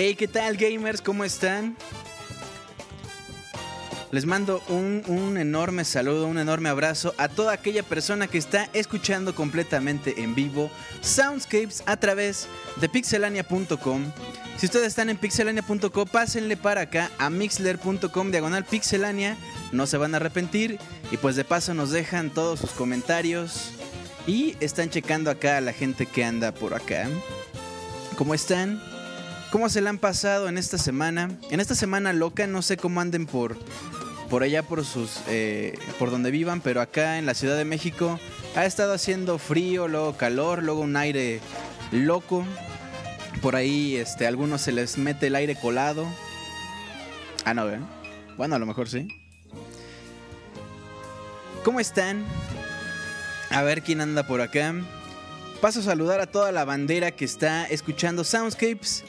Hey, ¿qué tal gamers? ¿Cómo están? Les mando un, un, enorme saludo, un enorme abrazo a toda aquella persona que está escuchando completamente en vivo Soundscapes a través de pixelania.com. Si ustedes están en pixelania.com, pásenle para acá a mixler.com diagonal pixelania. No se van a arrepentir y pues de paso nos dejan todos sus comentarios y están checando acá a la gente que anda por acá. ¿Cómo están? ¿Cómo se la han pasado en esta semana? En esta semana loca, no sé cómo anden por, por allá por sus eh, por donde vivan, pero acá en la Ciudad de México ha estado haciendo frío, luego calor, luego un aire loco. Por ahí este, a algunos se les mete el aire colado. Ah, no, ¿eh? Bueno, a lo mejor sí. ¿Cómo están? A ver quién anda por acá. Paso a saludar a toda la bandera que está escuchando Soundscapes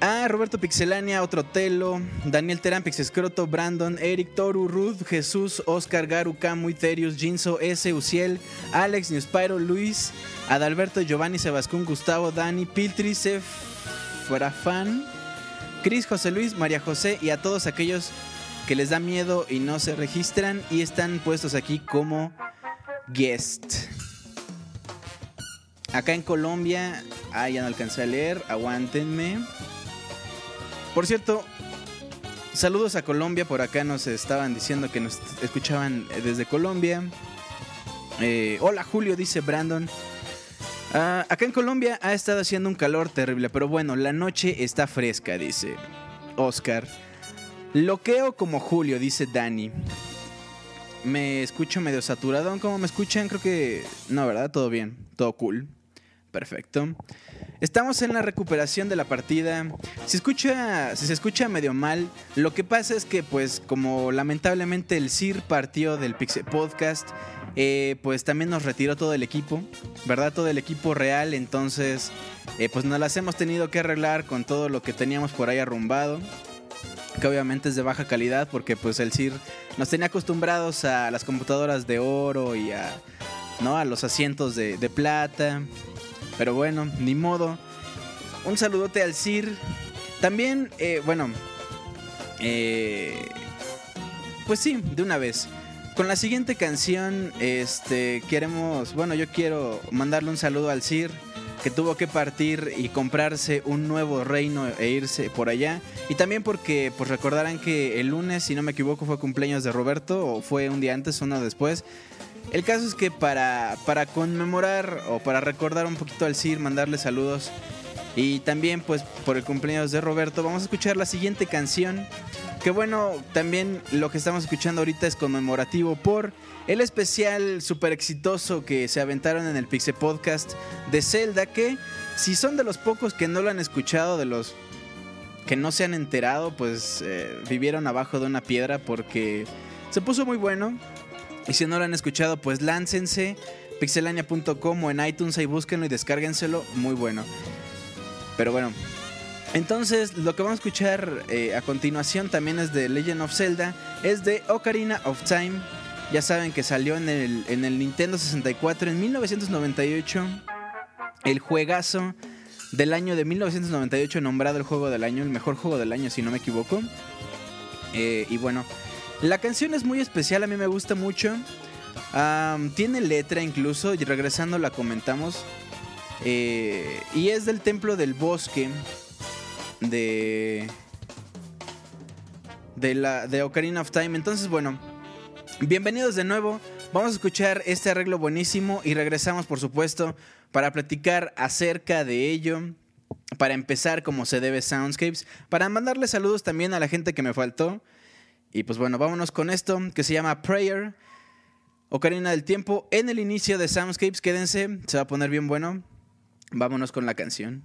a Roberto Pixelania, Otro Telo, Daniel Terán, Pixescroto, Brandon, Eric Toru, Ruth, Jesús, Oscar, Garu, Camu, Terius, Jinso, S, Uciel, Alex, Newspyro, Luis, Adalberto, Giovanni, Sebascún, Gustavo, Dani, Piltri, Sef, Frafan, Cris, José Luis, María José y a todos aquellos que les da miedo y no se registran y están puestos aquí como guest. Acá en Colombia, ah, ya no alcancé a leer, aguántenme. Por cierto, saludos a Colombia. Por acá nos estaban diciendo que nos escuchaban desde Colombia. Eh, hola Julio, dice Brandon. Ah, acá en Colombia ha estado haciendo un calor terrible, pero bueno, la noche está fresca, dice Oscar. Loqueo como Julio, dice Dani. me escucho medio saturado. ¿Cómo me escuchan? Creo que no, ¿verdad? Todo bien, todo cool. Perfecto. Estamos en la recuperación de la partida. Si, escucha, se escucha medio mal, lo que pasa es que, pues, como lamentablemente el CIR partió del Pixel Podcast, eh, pues también nos retiró todo el equipo, ¿verdad? Todo el equipo real. Entonces, eh, pues nos las hemos tenido que arreglar con todo lo que teníamos por ahí arrumbado. Que obviamente es de baja calidad porque, pues, el CIR nos tenía acostumbrados a las computadoras de oro y a, ¿no? a los asientos de plata. Pero bueno, ni modo. Un saludote al CIR. También, eh, bueno, eh, pues sí, de una vez. Con la siguiente canción, este, queremos, bueno, yo quiero mandarle un saludo al CIR que tuvo que partir y comprarse un nuevo reino e irse por allá. Y también porque, pues recordarán que el lunes, si no me equivoco, fue cumpleaños de Roberto, o fue un día antes, uno después. El caso es que para, para conmemorar o para recordar un poquito al CIR, mandarle saludos y también pues por el cumpleaños de Roberto, vamos a escuchar la siguiente canción. Que bueno, también lo que estamos escuchando ahorita es conmemorativo por el especial super exitoso que se aventaron en el Pixel Podcast de Zelda. Que si son de los pocos que no lo han escuchado, de los que no se han enterado, pues eh, vivieron abajo de una piedra porque se puso muy bueno. Y si no lo han escuchado, pues láncense pixelania.com o en iTunes y búsquenlo y descárguenselo, muy bueno. Pero bueno, entonces lo que vamos a escuchar eh, a continuación también es de Legend of Zelda, es de Ocarina of Time. Ya saben que salió en el, en el Nintendo 64 en 1998, el juegazo del año de 1998 nombrado el juego del año, el mejor juego del año si no me equivoco. Eh, y bueno, la canción es muy especial, a mí me gusta mucho. tiene letra incluso, y regresando la comentamos. Eh, y es del templo del bosque de. De, la, de Ocarina of Time. Entonces, bueno, bienvenidos de nuevo. Vamos a escuchar este arreglo buenísimo y regresamos, por supuesto, para platicar acerca de ello. Para empezar como se debe Soundscapes. Para mandarle saludos también a la gente que me faltó. Y pues bueno, vámonos con esto que se llama Prayer. Ocarina del Tiempo en el inicio de Soundscapes. Quédense, se va a poner bien bueno. Vámonos con la canción.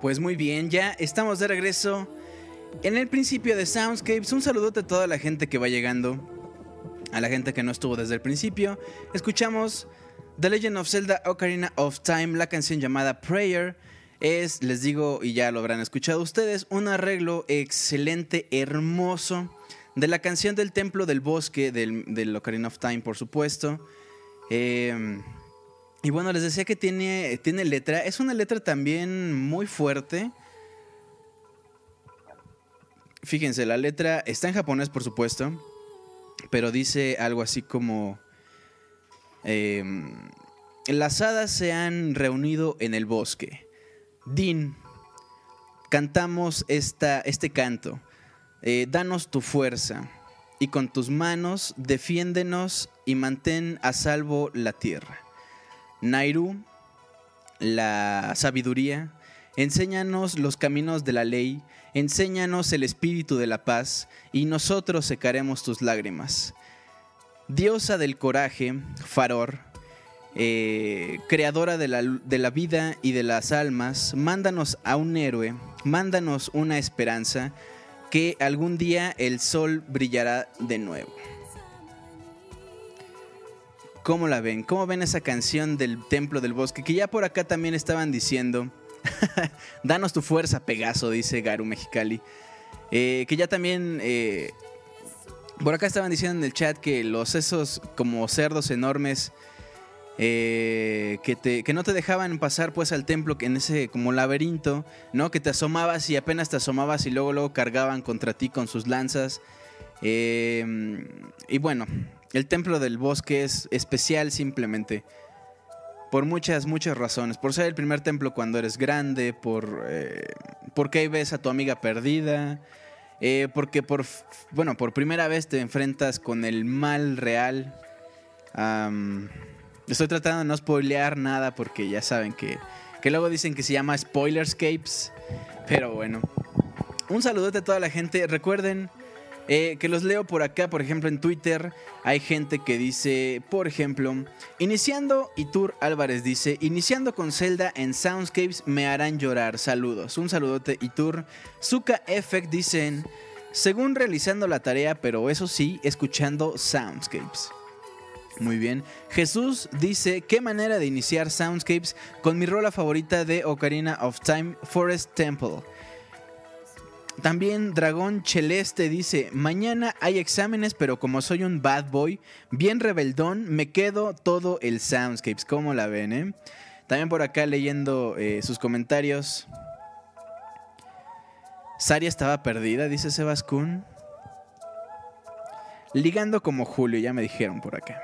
Pues muy bien, ya estamos de regreso en el principio de Soundscapes. Un saludote a toda la gente que va llegando, a la gente que no estuvo desde el principio. Escuchamos The Legend of Zelda Ocarina of Time, la canción llamada Prayer. Es, les digo, y ya lo habrán escuchado ustedes, un arreglo excelente, hermoso de la canción del Templo del Bosque, del, Ocarina of Time, por supuesto. Eh, y bueno, les decía que tiene, tiene letra. Es una letra también muy fuerte. Fíjense, la letra está en japonés, por supuesto. Pero dice algo así como... Em, las hadas se han reunido en el bosque. Din, cantamos esta, este canto. Eh, danos tu fuerza y con tus manos defiéndenos y mantén a salvo la tierra. Nairu, la sabiduría, enséñanos los caminos de la ley, enséñanos el espíritu de la paz, y nosotros secaremos tus lágrimas. Diosa del coraje, Faror, eh, creadora de la, de la vida y de las almas, mándanos a un héroe, mándanos una esperanza, que algún día el sol brillará de nuevo. ¿Cómo la ven? ¿Cómo ven esa canción del Templo del Bosque? Que ya por acá también estaban diciendo. Danos tu fuerza, Pegaso, dice Garu Mexicali. Eh, que ya también. Eh, por acá estaban diciendo en el chat que los esos como cerdos enormes. Eh, que, te, que, no te dejaban pasar pues al templo en ese como laberinto, ¿no? Que te asomabas y apenas te asomabas y luego luego cargaban contra ti con sus lanzas. y bueno, el templo del bosque es especial simplemente por muchas, muchas razones. Por ser el primer templo cuando eres grande, por eh, porque ahí ves a tu amiga perdida, eh, porque por, bueno, por primera vez te enfrentas con el mal real. estoy tratando de no spoilear nada porque ya saben que, que luego dicen que se llama Spoilerscapes. Pero bueno, un saludote a toda la gente. Recuerden eh, que los leo por acá, por ejemplo, en Twitter hay gente que dice, por ejemplo, iniciando, Itur Álvarez dice, iniciando con Zelda en Soundscapes me harán llorar. Saludos. Un saludote, Itur. Zuka Effect dicen, según realizando la tarea, pero eso sí, escuchando Soundscapes. Muy bien. Jesús dice, ¿qué manera de iniciar Soundscapes con mi rola favorita de Ocarina of Time, Forest Temple? También Dragón Celeste dice, mañana hay exámenes, pero como soy un bad boy, bien rebeldón, me quedo todo el Soundscapes. ¿Cómo la ven, eh? También por acá leyendo eh, sus comentarios. Saria estaba perdida, dice Sebascún. Ligando como Julio, ya me dijeron por acá.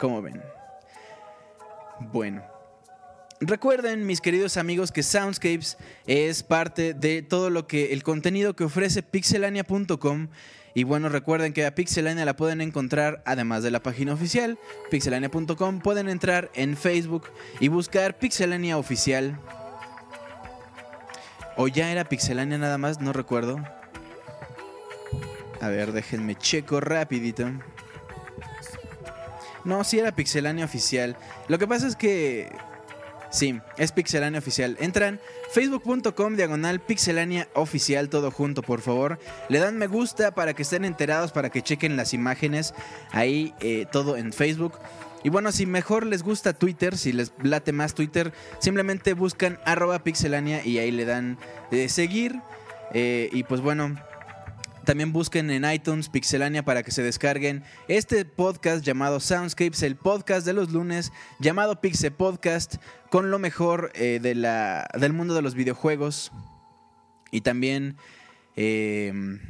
¿Cómo ven? Bueno. Recuerden, mis queridos amigos, que Soundscapes es parte de todo lo que el contenido que ofrece pixelania.com. Y bueno, recuerden que a Pixelania la pueden encontrar además de la página oficial, pixelania.com. Pueden entrar en Facebook y buscar Pixelania Oficial. O ya era Pixelania nada más, no recuerdo. A ver, déjenme checo rapidito. No, sí era Pixelania Oficial. Lo que pasa es que Sí, es Pixelania Oficial. Entran facebook.com diagonal Pixelania Oficial, todo junto, por favor. Le dan me gusta para que estén enterados, para que chequen las imágenes. Ahí eh, todo en Facebook. Y bueno, si mejor les gusta Twitter, si les late más Twitter, simplemente buscan arroba pixelania y ahí le dan de seguir. Eh, y pues bueno, también busquen en iTunes Pixelania para que se descarguen este podcast llamado Soundscapes, el podcast de los lunes llamado Pixel Podcast con lo mejor eh, de la, del mundo de los videojuegos. Y también em,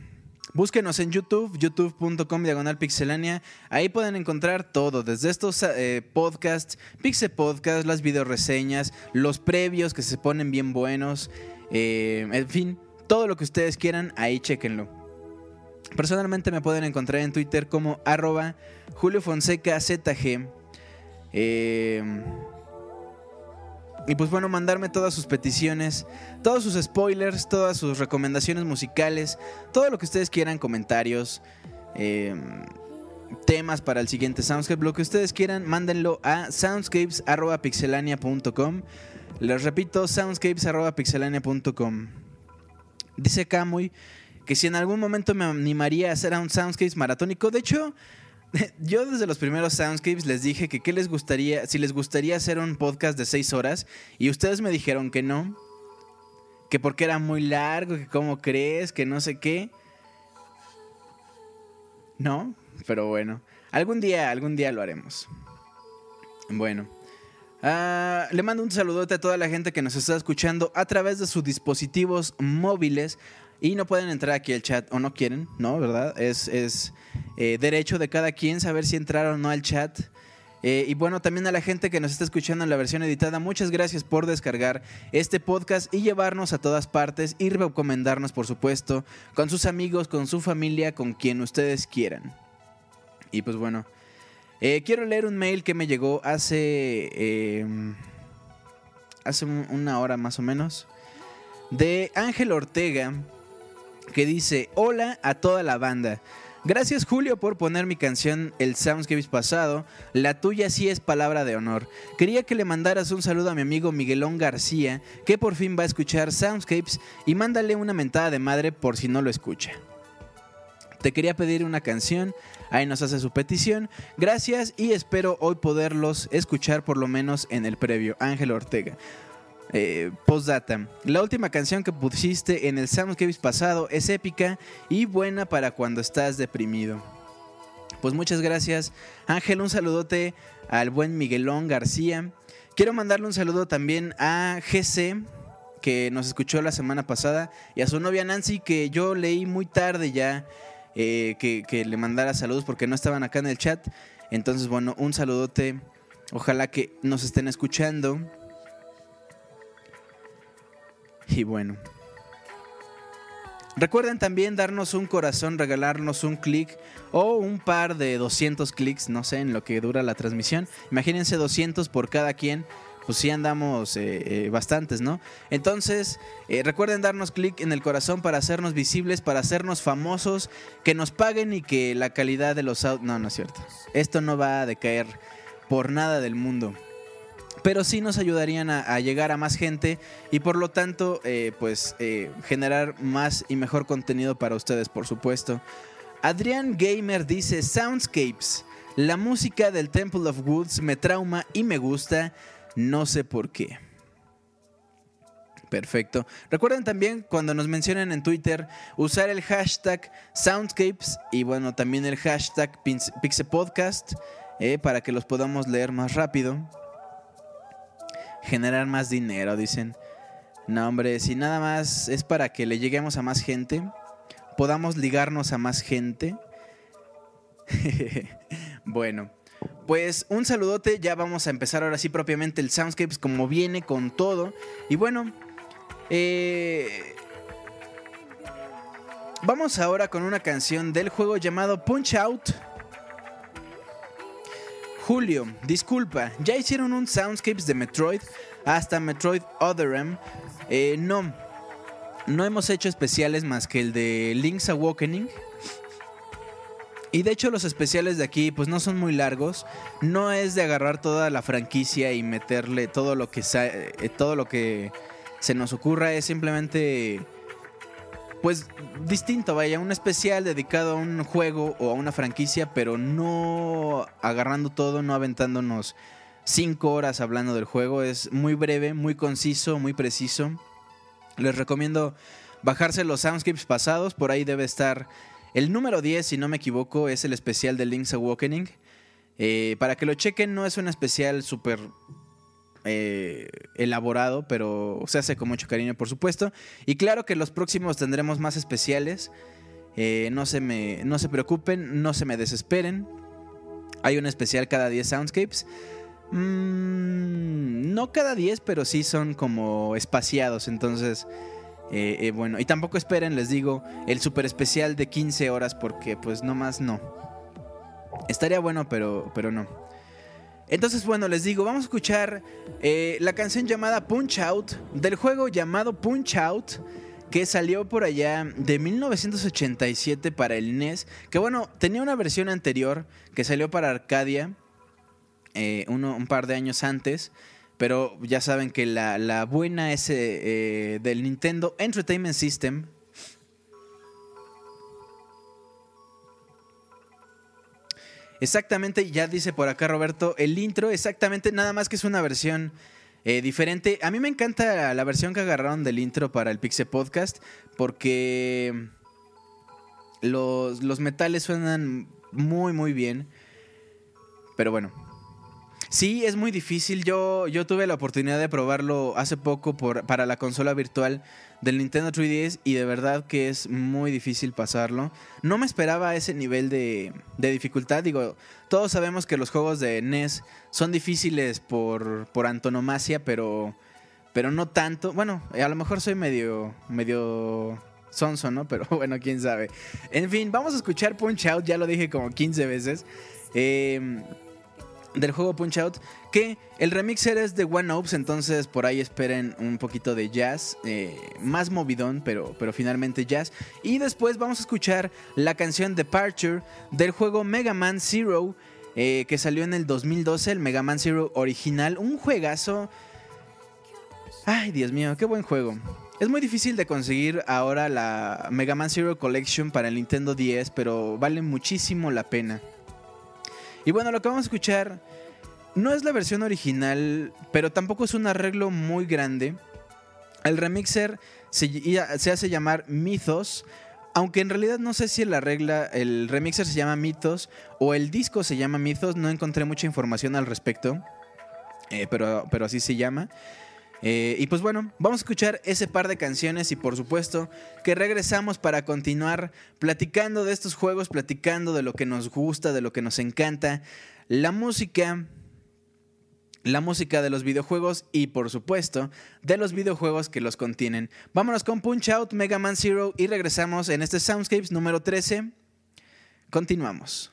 búsquenos en YouTube, youtube.com diagonal pixelania. Ahí pueden encontrar todo, desde estos eh, podcasts, Pixel Podcast, las videoreseñas, los previos que se ponen bien buenos. Eh, en fin, todo lo que ustedes quieran, ahí chequenlo. Personalmente me pueden encontrar en Twitter como arroba Julio Fonseca ZG. Em, y pues bueno, mandarme todas sus peticiones, todos sus spoilers, todas sus recomendaciones musicales, todo lo que ustedes quieran, comentarios. Em, temas para el siguiente Soundscape, lo que ustedes quieran, mándenlo a soundscapes.pixelania.com. Les repito, soundscapes.pixelania.com. Dice Camuy que si en algún momento me animaría a hacer un Soundscapes maratónico. De hecho, yo desde los primeros Soundscapes les dije que qué les gustaría, si les gustaría hacer un podcast de seis horas y ustedes me dijeron que no, que porque era muy largo, que cómo crees, que no sé qué. No, pero bueno, algún día, algún día lo haremos. Bueno. Ah, le mando un saludote a toda la gente que nos está escuchando a través de sus dispositivos móviles y no pueden entrar aquí al chat o no quieren, ¿no? ¿Verdad? Es, es eh, derecho de cada quien saber si entrar o no al chat. Eh, y bueno, también a la gente que nos está escuchando en la versión editada, muchas gracias por descargar este podcast y llevarnos a todas partes y recomendarnos, por supuesto, con sus amigos, con su familia, con quien ustedes quieran. Y pues bueno, eh, quiero leer un mail que me llegó hace, em, hace una hora más o menos, de Ángel Ortega que dice, hola a toda la banda. Gracias Julio por poner mi canción El Soundscapes pasado. La tuya sí es palabra de honor. Quería que le mandaras un saludo a mi amigo Miguelón García, que por fin va a escuchar Soundscapes, y mándale una mentada de madre por si no lo escucha. Te quería pedir una canción, ahí nos hace su petición. Gracias y espero hoy poderlos escuchar por lo menos en el previo. Ángel Ortega. Eh, postdata. La última canción que pusiste en el Soundscapes pasado es épica y buena para cuando estás deprimido. Pues muchas gracias, Ángel. Un saludote al buen Miguelón García. Quiero mandarle un saludo también a GC, que nos escuchó la semana pasada, y a su novia Nancy, que yo leí muy tarde ya eh, que, que le mandara saludos porque no estaban acá en el chat. Entonces, bueno, un saludote. Ojalá que nos estén escuchando. Y bueno. Recuerden también darnos un corazón, regalarnos un clic o un par de 200 clics, no sé, en lo que dura la transmisión. Imagínense 200 por cada quien, pues sí andamos eh, eh, bastantes, ¿no? Entonces, eh, recuerden darnos clic en el corazón para hacernos visibles, para hacernos famosos, que nos paguen y que la calidad de los... No, no es cierto. Esto no va a decaer por nada del mundo pero sí nos ayudarían a, llegar a más gente y por lo tanto eh, pues eh, generar más y mejor contenido para ustedes por supuesto. Adrián Gamer dice Soundscapes, la música del Temple of Woods me trauma y me gusta, no sé por qué. Perfecto. Recuerden también cuando nos mencionen en Twitter usar el hashtag Soundscapes y bueno también el hashtag Pixepodcast eh, para que los podamos leer más rápido generar más dinero, dicen. No, hombre, si nada más es para que le lleguemos a más gente, podamos ligarnos a más gente. bueno, pues un saludote, ya vamos a empezar ahora sí propiamente el Soundscapes como viene con todo. Y bueno, eh, vamos ahora con una canción del juego llamado Punch Out. Julio, disculpa, ¿ya hicieron un Soundscapes de Metroid hasta Metroid Other M? Eh, no, no hemos hecho especiales más que el de Link's Awakening. Y de hecho los especiales de aquí pues no son muy largos. No es de agarrar toda la franquicia y meterle todo lo que, eh, todo lo que se nos ocurra. Es simplemente pues distinto, vaya, un especial dedicado a un juego o a una franquicia, pero no agarrando todo, no aventándonos cinco horas hablando del juego. Es muy breve, muy conciso, muy preciso. Les recomiendo bajarse los soundscapes pasados, por ahí debe estar el número 10, si no me equivoco, es el especial de Link's Awakening. Eh, para que lo chequen, no es un especial súper eh, elaborado, pero se hace con mucho cariño, por supuesto. Y claro que los próximos tendremos más especiales. Eh, no, se me, no se preocupen, no se me desesperen. Hay un especial cada 10 Soundscapes. Mm, no cada 10, pero sí son como espaciados. Entonces, eh, bueno, y tampoco esperen, les digo, el super especial de 15 horas porque pues no más no. Estaría bueno, pero, pero no. Entonces, bueno, les digo, vamos a escuchar eh, la canción llamada Punch Out del juego llamado Punch Out que salió por allá de 1987 para el NES, que bueno, tenía una versión anterior que salió para Arcadia eh, uno, un par de años antes, pero ya saben que la, buena es eh, del Nintendo Entertainment System. Exactamente, ya dice por acá Roberto, el intro, exactamente, nada más que es una versión eh, diferente. A mí me encanta la versión que agarraron del intro para el Pixel Podcast porque los, los metales suenan muy, muy bien. Pero bueno, Sí, es muy difícil. Yo, yo tuve la oportunidad de probarlo hace poco por, para la consola virtual del Nintendo 3DS y de verdad que es muy difícil pasarlo. No me esperaba ese nivel de, de dificultad. Digo, todos sabemos que los juegos de NES son difíciles por, por antonomasia, pero, pero no tanto. Bueno, a lo mejor soy medio, medio sonso, ¿no? Pero bueno, quién sabe. En fin, vamos a escuchar Punch Out, ya lo dije como 15 veces. Eh, del juego Punch Out. Que el remixer es de One Ops, entonces por ahí esperen un poquito de jazz. Eh, más movidón, pero, pero finalmente jazz. Y después vamos a escuchar la canción Departure del juego Mega Man Zero. Eh, que salió en el 2012, el Mega Man Zero original. Un juegazo. Ay, Dios mío, qué buen juego. Es muy difícil de conseguir ahora la Mega Man Zero Collection para el Nintendo 10, pero vale muchísimo la pena. Y bueno, lo que vamos a escuchar no es la versión original, pero tampoco es un arreglo muy grande. El remixer se, hace llamar Mythos, aunque en realidad no sé si la regla, el remixer se llama Mythos o el disco se llama Mythos, no encontré mucha información al respecto, eh, pero, pero así se llama. Eh, y pues bueno, vamos a escuchar ese par de canciones y por supuesto que regresamos para continuar platicando de estos juegos, platicando de lo que nos gusta, de lo que nos encanta, la música, la música de los videojuegos y por supuesto de los videojuegos que los contienen. Vámonos con Punch Out, Mega Man Zero y regresamos en este Soundscapes número 13. Continuamos.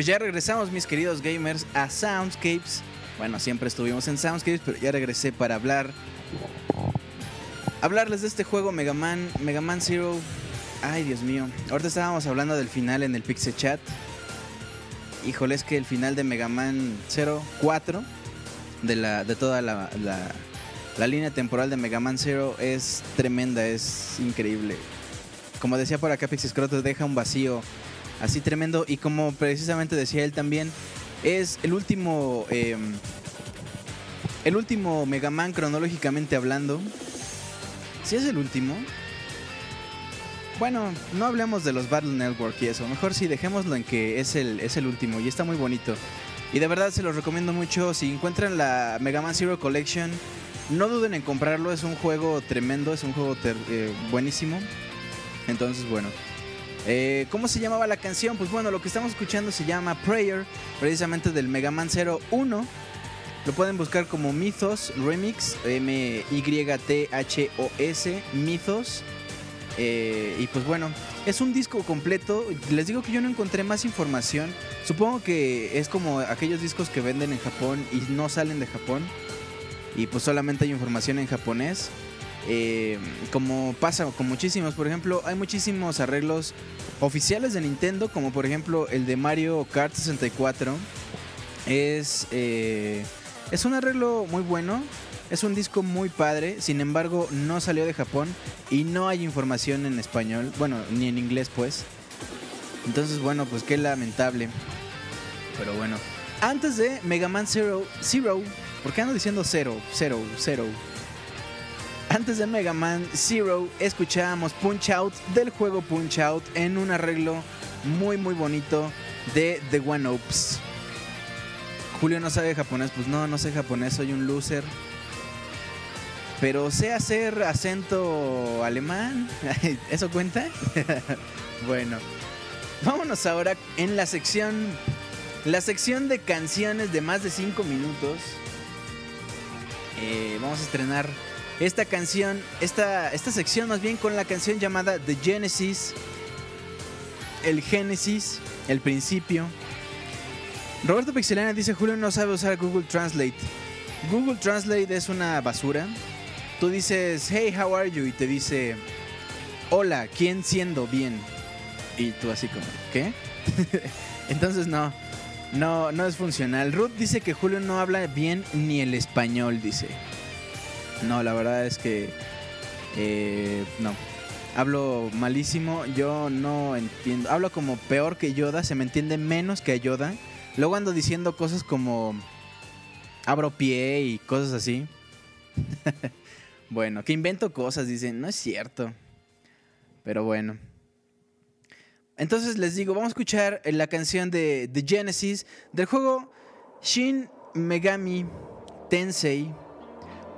Pues ya regresamos, mis queridos gamers, a Soundscapes. Bueno, siempre estuvimos en Soundscapes, pero ya regresé para hablar. Hablarles de este juego Mega Man, Mega Man Zero. Ay, Dios mío. Ahorita estábamos hablando del final en el Pixel Chat. Híjole, es que el final de Mega Man 04, de, la, de toda la, la, línea temporal de Mega Man Zero, es tremenda, es increíble. Como decía por acá Pixie Scroto, deja un vacío así tremendo. Y como precisamente decía él también, es el último. Eh, el último Mega Man cronológicamente hablando. Si es el último. Bueno, no hablemos de los Battle Network y eso. Mejor sí, dejémoslo en que es el, es el último y está muy bonito. Y de verdad se los recomiendo mucho. Si encuentran la Mega Man Zero Collection, no duden en comprarlo. Es un juego tremendo, es un juego eh, buenísimo. Entonces, bueno. Eh, ¿Cómo se llamaba la canción? Pues bueno, lo que estamos escuchando se llama Prayer, precisamente del Mega Man 01. Lo pueden buscar como Mythos Remix, M-Y-T-H-O-S, Mythos. Eh, y pues bueno, es un disco completo. Les digo que yo no encontré más información. Supongo que es como aquellos discos que venden en Japón y no salen de Japón. Y pues solamente hay información en japonés. Eh, como pasa con muchísimos, por ejemplo, hay muchísimos arreglos oficiales de Nintendo, como por ejemplo el de Mario Kart 64. Es, eh, es un arreglo muy bueno, es un disco muy padre, sin embargo no salió de Japón y no hay información en español, bueno, ni en inglés pues. Entonces bueno, pues qué lamentable. Pero bueno, antes de Mega Man Zero, Zero, ¿por qué ando diciendo Zero, Zero, Zero? Antes de Mega Man Zero escuchábamos Punch Out del juego Punch Out en un arreglo muy muy bonito de The One Ops. Julio no sabe japonés, pues no, no sé japonés, soy un loser. Pero sé hacer acento alemán. ¿Eso cuenta? bueno, vámonos ahora en la sección. La sección de canciones de más de 5 minutos. Eh, vamos a estrenar esta canción, esta, esta sección más bien con la canción llamada The Genesis, el Génesis, el principio. Roberto Pixelana dice, Julio no sabe usar Google Translate. Google Translate es una basura. Tú dices, hey, how are you? Y te dice, hola, ¿quién siendo bien? Y tú así como, ¿qué? Entonces no, no, no es funcional. Ruth dice que Julio no habla bien ni el español, dice. No, la verdad es que eh, no. Hablo malísimo, yo no entiendo. Hablo como peor que Yoda, se me entiende menos que Yoda. Luego ando diciendo cosas como abro pie y cosas así. bueno, que invento cosas, dicen, no es cierto. Pero bueno. Entonces les digo, vamos a escuchar la canción de The Genesis del juego Shin Megami Tensei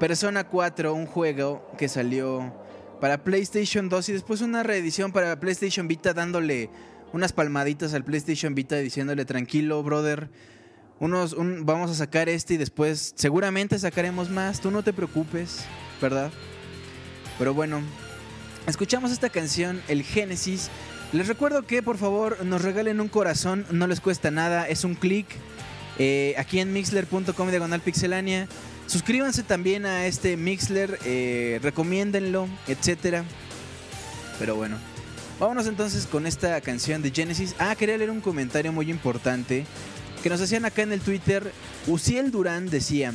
Persona 4, un juego que salió para PlayStation 2 y después una reedición para PlayStation Vita dándole unas palmaditas al PlayStation Vita diciéndole tranquilo, brother. Unos, vamos a sacar este y después seguramente sacaremos más. Tú no te preocupes, ¿verdad? Pero bueno, escuchamos esta canción, el Génesis. Les recuerdo que por favor nos regalen un corazón, no les cuesta nada, es un clic. Eh, aquí en mixler.com diagonal pixelania. Suscríbanse también a este Mixler, eh, recomiéndenlo, etcétera. Pero bueno, vámonos entonces con esta canción de Genesis. Ah, quería leer un comentario muy importante que nos hacían acá en el Twitter. Uciel Durán decía: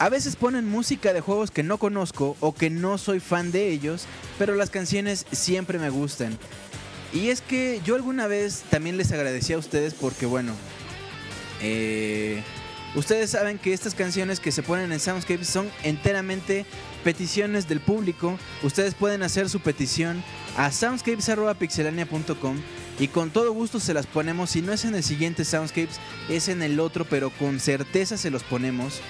A veces ponen música de juegos que no conozco o que no soy fan de ellos, pero las canciones siempre me gustan. Y es que yo alguna vez también les agradecí a ustedes porque, bueno, eh Ustedes saben que estas canciones que se ponen en Soundscape son enteramente peticiones del público. Ustedes pueden hacer su petición a soundscapes.pixelania.com y con todo gusto se las ponemos. Si no es en el siguiente Soundscapes, es en el otro, pero con certeza se los ponemos.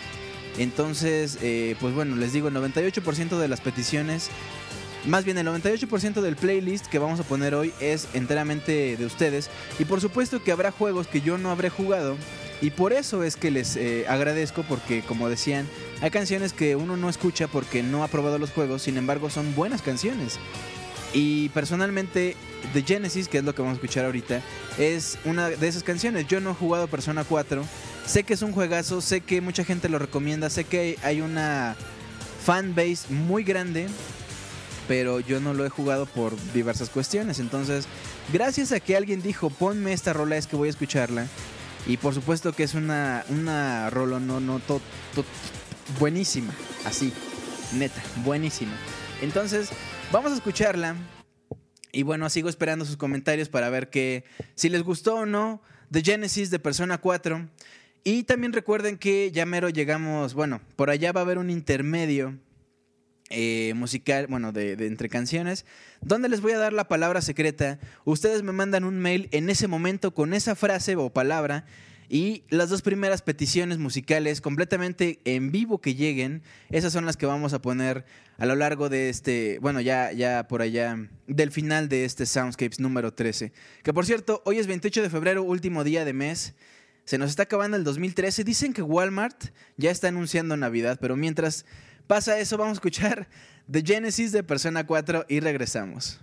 Entonces, eh, pues bueno, les digo, el 98% de las peticiones más bien el 98% del playlist que vamos a poner hoy es enteramente de ustedes. Y por supuesto que habrá juegos que yo no habré jugado. Y por eso es que les eh, agradezco porque como decían, hay canciones que uno no escucha porque no ha probado los juegos, sin embargo son buenas canciones. Y personalmente The Genesis, que es lo que vamos a escuchar ahorita, es una de esas canciones. Yo no he jugado Persona 4, sé que es un juegazo, sé que mucha gente lo recomienda, sé que hay una fanbase muy grande pero yo no lo he jugado por diversas cuestiones. Entonces, gracias a que alguien dijo, ponme esta rola, es que voy a escucharla. Y por supuesto que es una, una rola no, no, buenísima, así, neta, buenísima. Entonces, vamos a escucharla. Y bueno, sigo esperando sus comentarios para ver que si les gustó o no The Genesis de Persona 4. Y también recuerden que ya mero llegamos, bueno, por allá va a haber un intermedio eh, musical, bueno, de, entre canciones, donde les voy a dar la palabra secreta. Ustedes me mandan un mail en ese momento con esa frase o palabra y las dos primeras peticiones musicales completamente en vivo que lleguen, esas son las que vamos a poner a lo largo de este, bueno, ya, ya por allá, del final de este Soundscapes número 13. Que por cierto, hoy es 28 de febrero, último día de mes. Se nos está acabando el 2013. Dicen que Walmart ya está anunciando Navidad, pero mientras Pasa eso, vamos a escuchar The Genesis de Persona 4 y regresamos.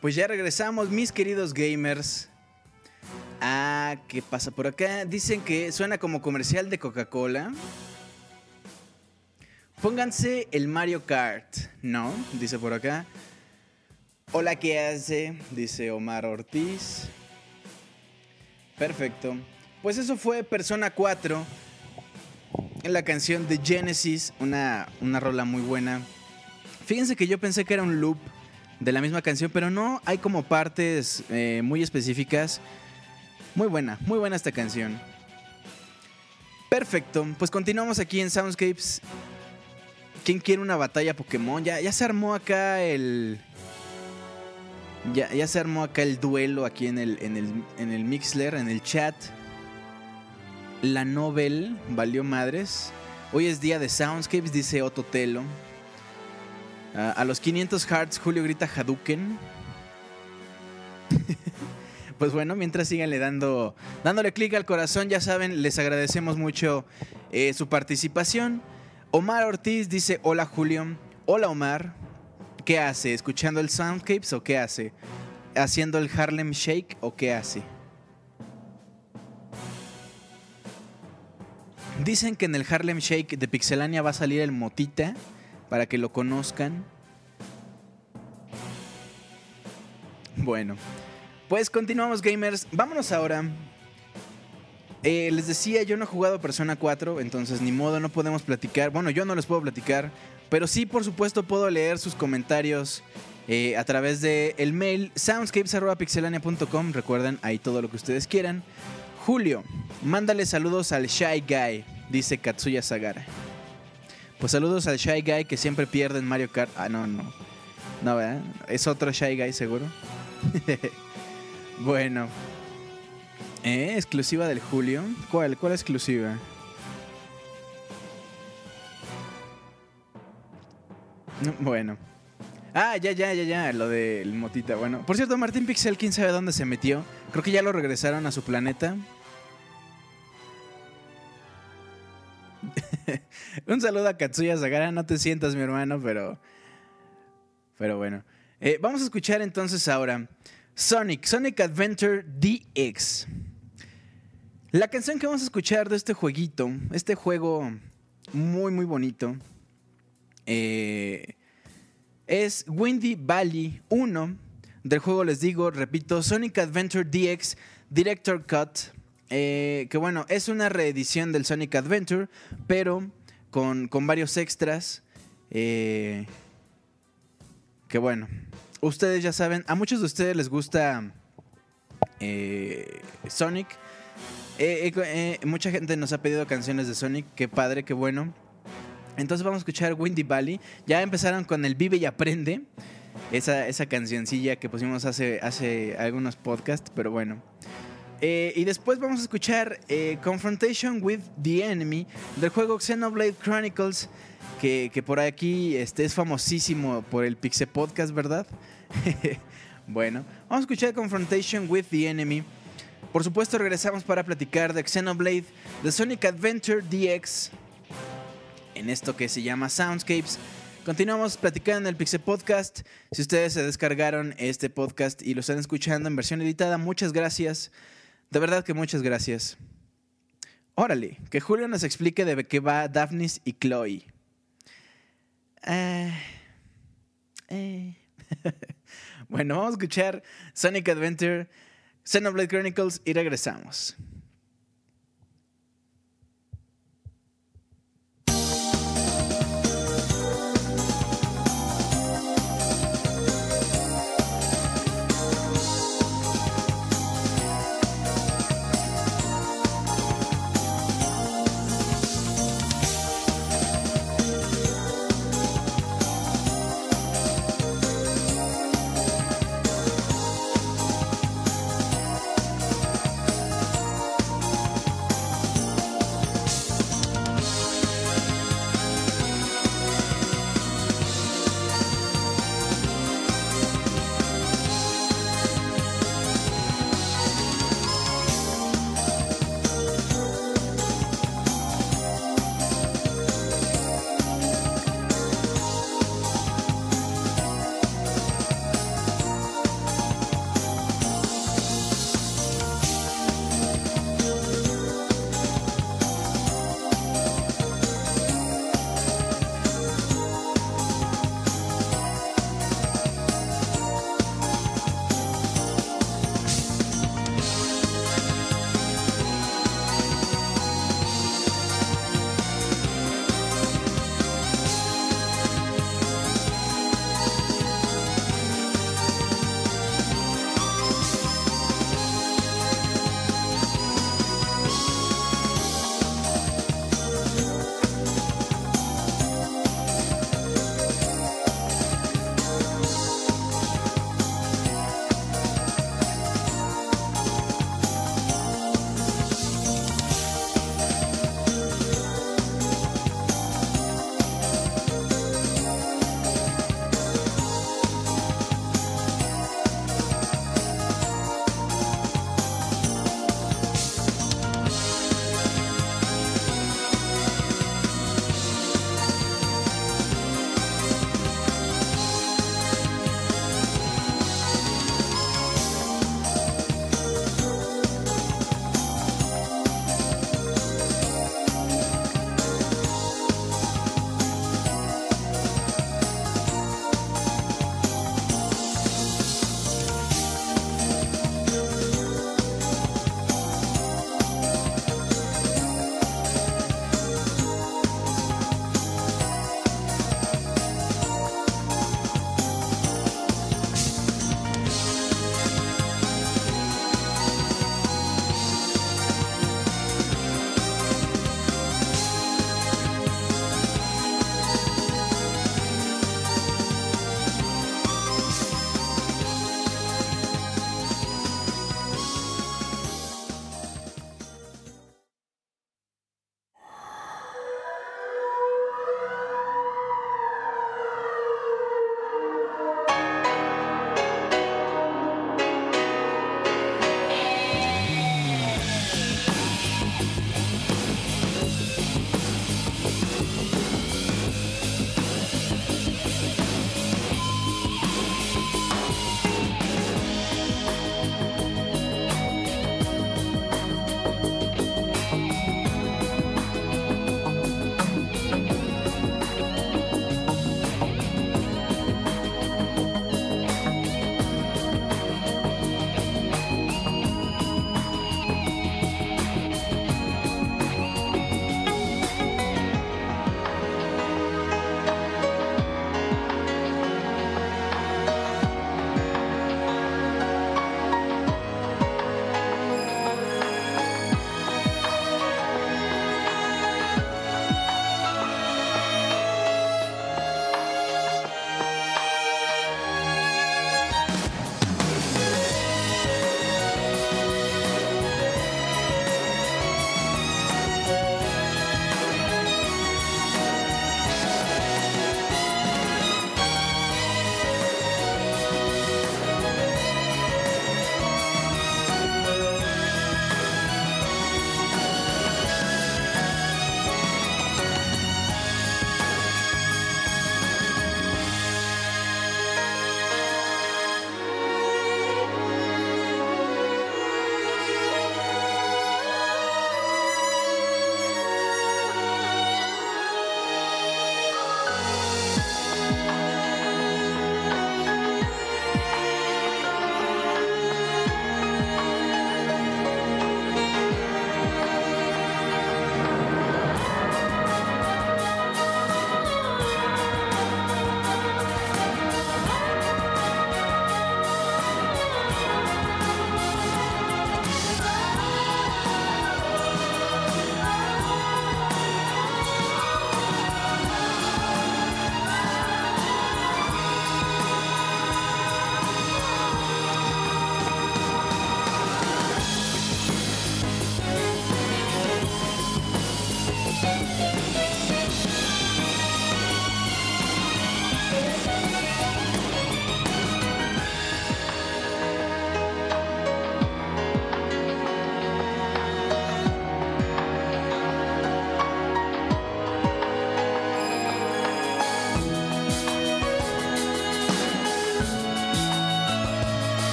Pues ya regresamos, mis queridos gamers. Ah, ¿qué pasa por acá? Dicen que suena como comercial de Coca-Cola. Pónganse el Mario Kart, ¿no? Dice por acá. Hola, ¿qué hace? Dice Omar Ortiz. Perfecto. Pues eso fue Persona 4. En la canción de Genesis, una, una rola muy buena. Fíjense que yo pensé que era un loop de la misma canción, pero no, hay como partes eh, muy específicas. Muy buena, muy buena esta canción. Perfecto, pues continuamos aquí en Soundscapes. ¿Quién quiere una batalla Pokémon? Ya, se armó acá el... Ya, se armó acá el duelo aquí en el, en, el, en el Mixler, en el chat. La novel valió madres. Hoy es día de Soundscapes, dice Otto Telo. A los 500 hearts, Julio grita Hadouken. pues bueno, mientras síganle dando, dándole clic al corazón, ya saben, les agradecemos mucho eh, su participación. Omar Ortiz dice, hola Julio. Hola Omar. ¿Qué hace? ¿Escuchando el Soundscapes o qué hace? ¿Haciendo el Harlem Shake o qué hace? Dicen que en el Harlem Shake de Pixelania va a salir el Motita para que lo conozcan. Bueno, pues continuamos gamers. Vámonos ahora. Eh, les decía, yo no he jugado Persona 4, entonces ni modo, no podemos platicar. Bueno, yo no les puedo platicar, pero sí, por supuesto, puedo leer sus comentarios eh, a través de el mail soundscapes.pixelania.com. Recuerden, ahí todo lo que ustedes quieran. Julio, mándale saludos al Shy Guy, dice Katsuya Sagara. Pues saludos al Shy Guy que siempre pierde en Mario Kart. Ah, no, no. No, ¿verdad? Es otro Shy Guy seguro. bueno. ¿Eh? ¿Exclusiva del Julio? ¿Cuál? ¿Cuál exclusiva? Bueno. Ah, ya, ya, ya, ya, lo del motita. Bueno, por cierto, Martín Pixel, quién sabe dónde se metió. Creo que ya lo regresaron a su planeta. Un saludo a Katsuya Sagara. No te sientas, mi hermano, pero. Pero bueno. Eh, vamos a escuchar entonces ahora Sonic, Sonic Adventure DX. La canción que vamos a escuchar de este jueguito, este juego muy, muy bonito. Eh es Windy Valley 1 del juego, les digo, repito, Sonic Adventure DX Director Cut. Eh, que bueno, es una reedición del Sonic Adventure, pero con, varios extras. Eh, que bueno, ustedes ya saben, a muchos de ustedes les gusta eh, Sonic. mucha gente nos ha pedido canciones de Sonic, qué padre, qué bueno. Entonces vamos a escuchar Windy Valley. Ya empezaron con el Vive y Aprende. Esa, esa cancioncilla que pusimos hace, hace algunos podcasts, pero bueno. Eh, y después vamos a escuchar eh, Confrontation with the Enemy del juego Xenoblade Chronicles, que, por aquí este, es famosísimo por el Pixel Podcast, ¿verdad? bueno, vamos a escuchar Confrontation with the Enemy. Por supuesto, regresamos para platicar de Xenoblade, de Sonic Adventure DX, en esto que se llama Soundscapes. Continuamos platicando en el Pixel Podcast. Si ustedes se descargaron este podcast y lo están escuchando en versión editada, muchas gracias. De verdad que muchas gracias. Órale, que Julio nos explique de qué va Daphnis y Chloe. Eh, eh. bueno, vamos a escuchar Sonic Adventure, Xenoblade Chronicles y regresamos.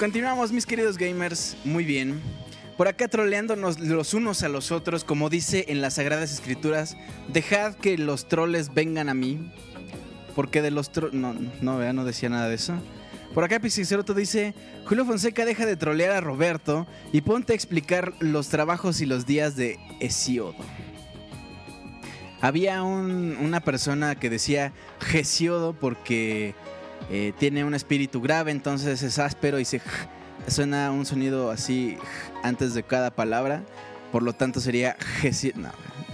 Continuamos, mis queridos gamers. Muy bien. Por acá troleándonos los unos a los otros, como dice en las Sagradas Escrituras, dejad que los troles vengan a mí. Porque de los troles... No, no, vea, no decía nada de eso. Por acá Pixiceroto dice, Julio Fonseca deja de trolear a Roberto y ponte a explicar los trabajos y los días de Hesiodo. Había un- una persona que decía Hesiodo porque eh, tiene un espíritu grave, entonces es áspero y se suena un sonido así antes de cada palabra. Por lo tanto sería. No,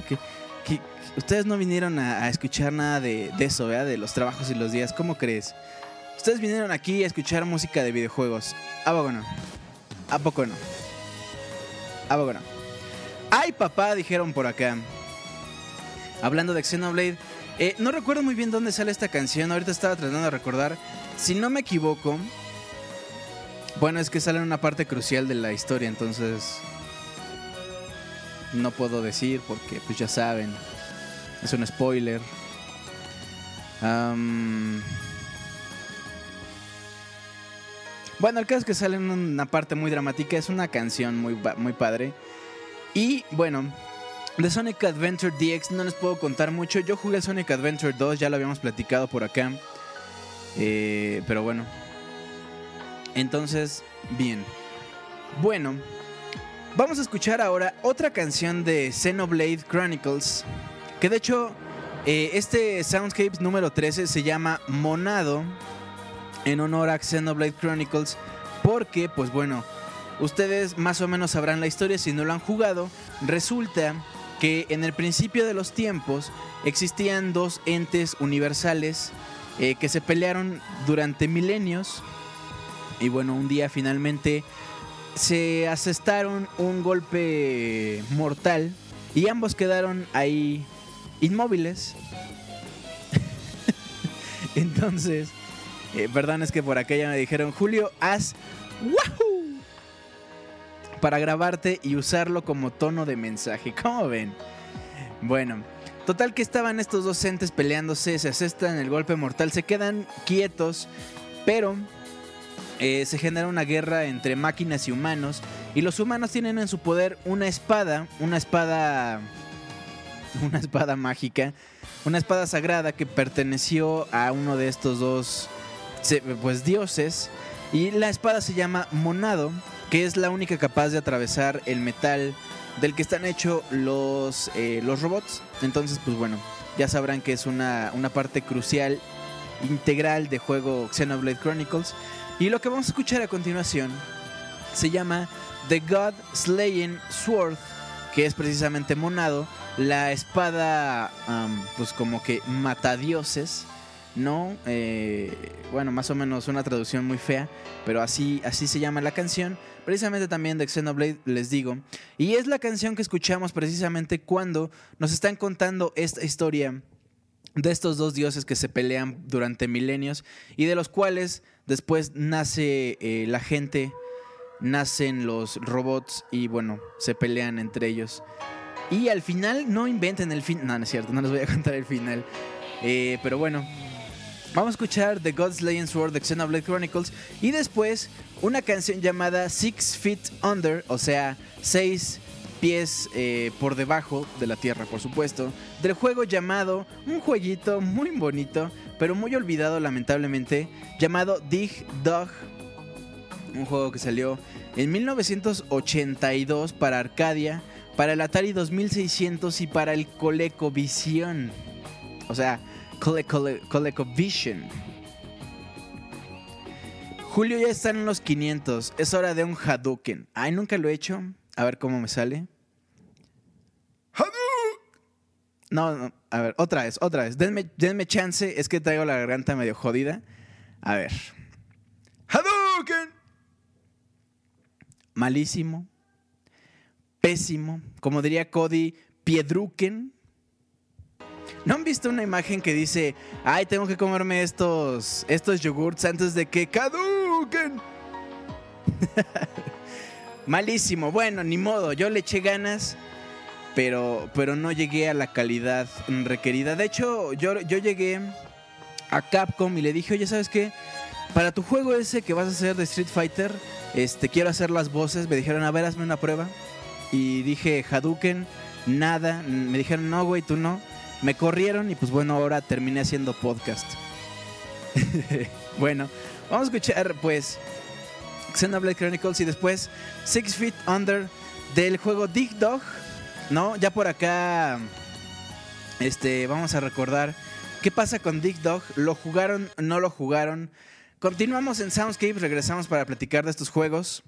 ¿qué- qué- ustedes no vinieron a, escuchar nada de, eso. De los trabajos y los días. ¿Cómo crees? Ustedes vinieron aquí a escuchar música de videojuegos. ¿A poco no? ¿A poco no? ¿A poco no? ¡Ay, papá! Dijeron por acá. Hablando de Xenoblade. Eh, no recuerdo muy bien dónde sale esta canción. Ahorita estaba tratando de recordar. Si no me equivoco. Bueno, es que sale en una parte crucial de la historia, entonces. No puedo decir porque, pues ya saben. Es un spoiler. Bueno, el caso es que sale en una parte muy dramática. Es una canción muy, muy padre. Y bueno, de Sonic Adventure DX no les puedo contar mucho. Yo jugué Sonic Adventure 2, ya lo habíamos platicado por acá. Eh, pero bueno. Entonces, bien. Bueno, vamos a escuchar ahora otra canción de Xenoblade Chronicles. Que de hecho, eh, este Soundscapes número 13 se llama Monado. En honor a Xenoblade Chronicles. Porque, pues bueno, ustedes más o menos sabrán la historia si no lo han jugado. Resulta que en el principio de los tiempos existían dos entes universales eh, que se pelearon durante milenios. Y bueno, un día finalmente se asestaron un golpe mortal y ambos quedaron ahí inmóviles. Entonces, eh, perdón, es que por acá ya me dijeron, Julio, haz ¡Wahoo! Para grabarte y usarlo como tono de mensaje. ¿Cómo ven? Bueno, total que estaban estos dos entes peleándose, se asestan el golpe mortal, se quedan quietos, pero eh, se genera una guerra entre máquinas y humanos. Y los humanos tienen en su poder una espada, una espada. Una espada mágica, una espada sagrada que perteneció a uno de estos dos pues dioses. Y la espada se llama Monado, que es la única capaz de atravesar el metal del que están hechos los, eh, los robots. Entonces, pues bueno, ya sabrán que es una, una parte crucial, integral de juego Xenoblade Chronicles. Y lo que vamos a escuchar a continuación se llama The God Slaying Sword, que es precisamente Monado, la espada, pues como que matadioses. ¿No? Eh, bueno, más o menos una traducción muy fea, pero así, así se llama la canción, precisamente también de Xenoblade, les digo. Y es la canción que escuchamos precisamente cuando nos están contando esta historia de estos dos dioses que se pelean durante milenios y de los cuales después nace eh, la gente, nacen los robots y bueno, se pelean entre ellos. Y al final no inventen el fin, no, no es cierto, no les voy a contar el final. Eh, pero bueno, Vamos a escuchar The God's Slaying Sword de Xenoblade Chronicles y después una canción llamada Six Feet Under, o sea, seis pies eh, por debajo de la tierra, por supuesto, del juego llamado, un jueguito muy bonito, pero muy olvidado lamentablemente, llamado Dig Dog, un juego que salió en 1982 para Arcadia, para el Atari 2600 y para el ColecoVision. O sea, ColecoVision. Julio ya está en los 500. Es hora de un Hadouken. Ay, nunca lo he hecho. A ver cómo me sale. No, no, a ver, otra vez, otra vez. Denme, denme chance, es que traigo la garganta medio jodida. A ver. Hadouken. Malísimo. Pésimo. Como diría Cody, Piedruken. ¿No han visto una imagen que dice, ay, tengo que comerme estos, estos yogurts antes de que caduquen? Malísimo. Bueno, ni modo. Yo le eché ganas, pero, pero no llegué a la calidad requerida. De hecho, yo, yo llegué a Capcom y le dije, oye, ¿sabes qué? para tu juego ese que vas a hacer de Street Fighter, este, quiero hacer las voces. Me dijeron, a ver, hazme una prueba. Y dije, Hadouken, nada. Me dijeron, no, güey, tú no. Me corrieron y pues bueno, ahora terminé haciendo podcast. bueno, vamos a escuchar pues Xenoblade Chronicles y después Six Feet Under del juego Dig Dog. ¿No? Ya por acá este, vamos a recordar qué pasa con Dig Dog. ¿Lo jugaron? ¿No lo jugaron? Continuamos en Soundscape, regresamos para platicar de estos juegos.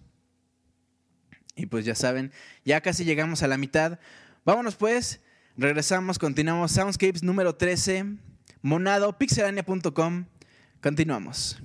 Y pues ya saben, ya casi llegamos a la mitad. Vámonos pues, regresamos, continuamos. Soundscapes número 13, monado, pixelania.com. Continuamos.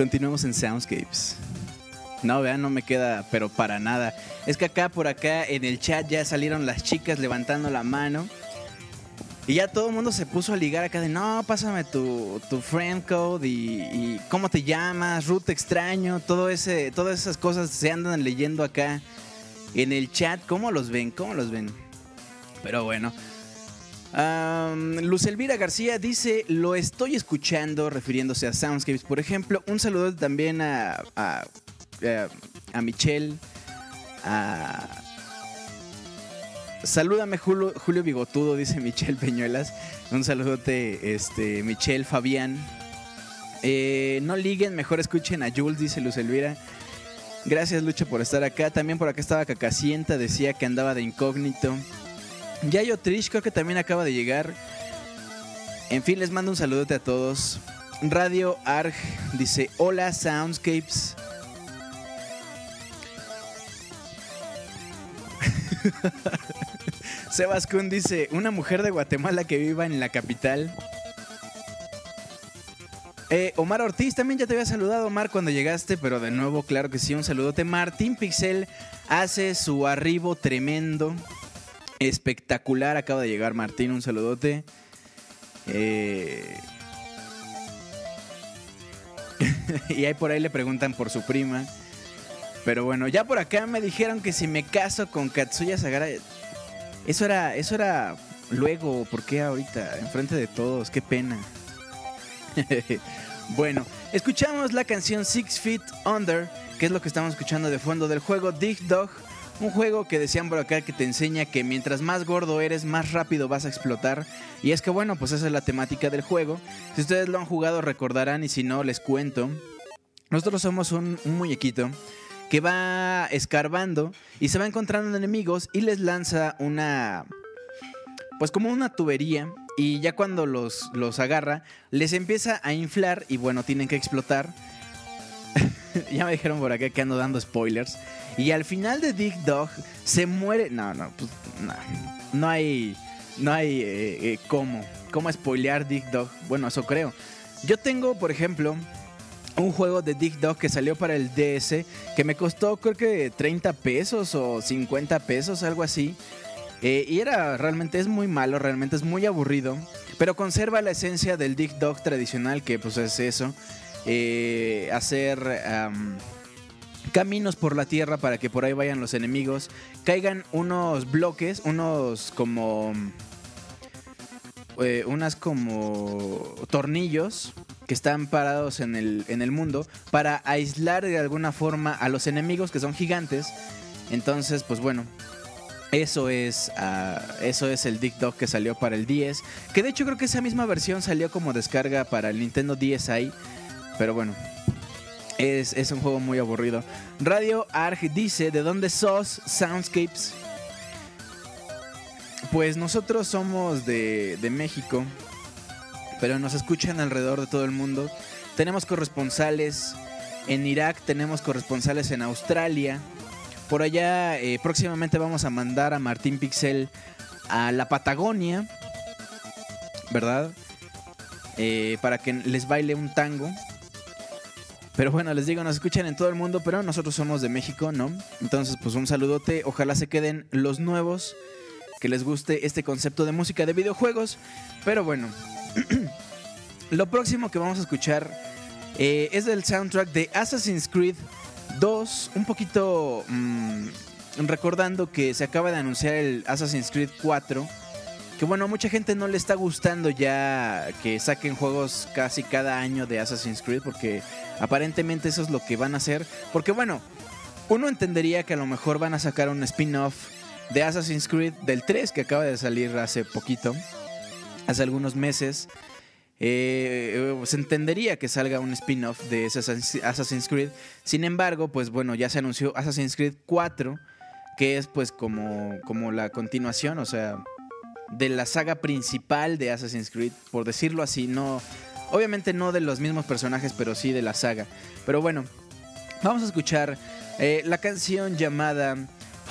Continuamos en Soundscapes. No, vean, no me queda, pero para nada. Es que acá por acá en el chat ya salieron las chicas levantando la mano. Y ya todo el mundo se puso a ligar acá de, no, pásame tu, tu friend code y, cómo te llamas, root extraño, todo ese, todas esas cosas se andan leyendo acá en el chat. ¿Cómo los ven? ¿Cómo los ven? Pero bueno. Luz Elvira García dice, lo estoy escuchando refiriéndose a Soundscapes, por ejemplo. Un saludo también a, a, a Michelle, a Salúdame Julio, Julio Bigotudo, dice Michelle Peñuelas. Un saludote, este, Michelle, Fabián. Eh, no liguen, mejor escuchen a Jules, dice Luz Elvira. Gracias, Lucha, por estar acá. También por acá estaba Cacacienta, decía que andaba de incógnito. Yayo Trish, creo que también acaba de llegar. En fin, les mando un saludote a todos. Radio Arg dice: Hola, Soundscapes. Sebas Kun dice, una mujer de Guatemala que viva en la capital. Eh, Omar Ortiz, también ya te había saludado, Omar, cuando llegaste, pero de nuevo, claro que sí, un saludote. Martín Pixel hace su arribo tremendo, espectacular. Acaba de llegar Martín, un saludote. Eh, y ahí por ahí le preguntan por su prima. Pero bueno, ya por acá me dijeron que si me caso con Katsuya Sagara. Eso era, eso era luego, ¿por qué ahorita? Enfrente de todos, qué pena. bueno, escuchamos la canción Six Feet Under, que es lo que estamos escuchando de fondo del juego Dig Dog. Un juego que decían por acá que te enseña que mientras más gordo eres, más rápido vas a explotar. Y es que bueno, pues esa es la temática del juego. Si ustedes lo han jugado recordarán y si no les cuento. Nosotros somos un, muñequito que va escarbando y se va encontrando enemigos y les lanza una... Pues como una tubería y ya cuando los, los agarra les empieza a inflar y bueno, tienen que explotar. ya me dijeron por acá que ando dando spoilers. Y al final de Dig Dog se muere... No, no, pues no. No hay... No hay eh, eh, cómo. ¿Cómo spoilear Dig Dog? Bueno, eso creo. Yo tengo, por ejemplo, un juego de Dig Dog que salió para el DS que me costó creo que 30 pesos o 50 pesos, algo así. Eh, y era realmente es muy malo, realmente es muy aburrido, pero conserva la esencia del Dig Dog tradicional que pues es eso, eh, hacer caminos por la tierra para que por ahí vayan los enemigos, caigan unos bloques, unos como... Eh, unas como tornillos que están parados en el, en el mundo para aislar de alguna forma a los enemigos que son gigantes. Entonces, pues bueno, eso es, ah, eso es el Dick Dog que salió para el 10. Que de hecho creo que esa misma versión salió como descarga para el Nintendo DSi. Pero bueno, es, es un juego muy aburrido. Radio Arg dice, ¿de dónde sos Soundscapes? Pues nosotros somos de, de México pero nos escuchan alrededor de todo el mundo. Tenemos corresponsales en Irak, tenemos corresponsales en Australia. Por allá eh, próximamente vamos a mandar a Martín Pixel a la Patagonia, ¿verdad? Eh, para que les baile un tango. Pero bueno, les digo, nos escuchan en todo el mundo, pero nosotros somos de México, ¿no? Entonces, pues un saludote. Ojalá se queden los nuevos, que les guste este concepto de música de videojuegos. Pero bueno, Lo próximo que vamos a escuchar eh, es del soundtrack de Assassin's Creed 2. Un poquito mm, recordando que se acaba de anunciar el Assassin's Creed 4. Que bueno, a mucha gente no le está gustando ya que saquen juegos casi cada año de Assassin's Creed. Porque aparentemente eso es lo que van a hacer. Porque bueno, uno entendería que a lo mejor van a sacar un spin-off de Assassin's Creed del 3 que acaba de salir hace poquito hace algunos meses. Eh, se entendería que salga un spin-off de Assassin's Creed. Sin embargo, pues bueno, ya se anunció Assassin's Creed 4, que es pues como, como la continuación, o sea, de la saga principal de Assassin's Creed, por decirlo así, no, obviamente no de los mismos personajes, pero sí de la saga. Pero bueno, vamos a escuchar eh, la canción llamada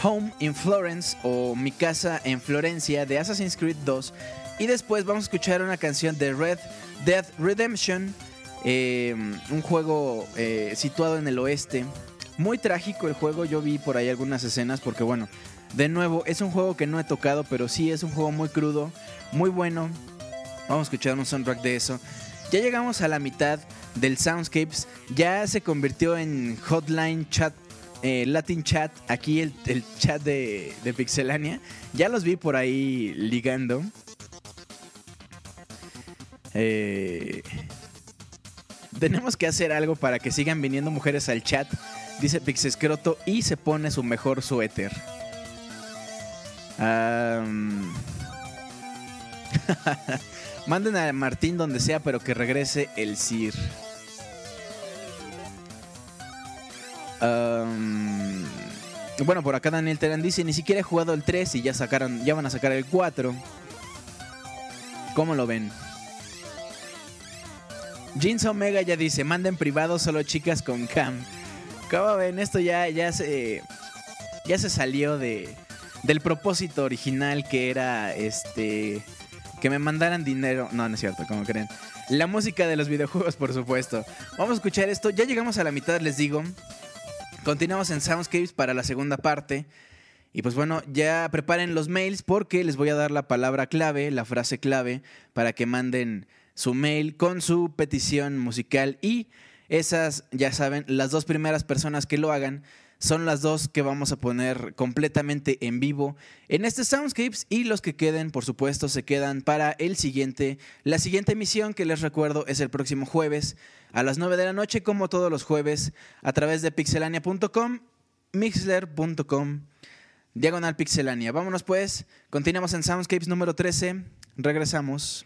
Home in Florence o Mi casa en Florencia de Assassin's Creed 2 y después vamos a escuchar una canción de Red Death Redemption, eh, un juego eh, situado en el oeste. Muy trágico el juego, yo vi por ahí algunas escenas porque bueno, de nuevo, es un juego que no he tocado, pero sí es un juego muy crudo, muy bueno. Vamos a escuchar un soundtrack de eso. Ya llegamos a la mitad del Soundscapes, ya se convirtió en Hotline Chat eh, Latin Chat, aquí el, chat de, Pixelania. Ya los vi por ahí ligando. Eh, tenemos que hacer algo para que sigan viniendo mujeres al chat, dice Pixescroto, y se pone su mejor suéter. Manden a Martín donde sea, pero que regrese el CIR. bueno, por acá Daniel Terán dice, ni siquiera he jugado el 3 y ya sacaron, ya van a sacar el 4. ¿Cómo lo ven? Jeans Omega ya dice, manden privado solo chicas con cam. ¿Cómo ven? Esto ya, ya se. Ya se salió de. Del propósito original que era este. Que me mandaran dinero. No, no es cierto, como creen. La música de los videojuegos, por supuesto. Vamos a escuchar esto. Ya llegamos a la mitad, les digo. Continuamos en Soundscapes para la segunda parte. Y pues bueno, ya preparen los mails porque les voy a dar la palabra clave, la frase clave, para que manden su mail con su petición musical. Y esas, ya saben, las dos primeras personas que lo hagan son las dos que vamos a poner completamente en vivo en este Soundscapes y los que queden, por supuesto, se quedan para el siguiente. La siguiente emisión que les recuerdo es el próximo jueves a las 9 de la noche, como todos los jueves, a través de pixelania.com, mixler.com, diagonal pixelania. Vámonos pues, continuamos en Soundscapes número 13, regresamos.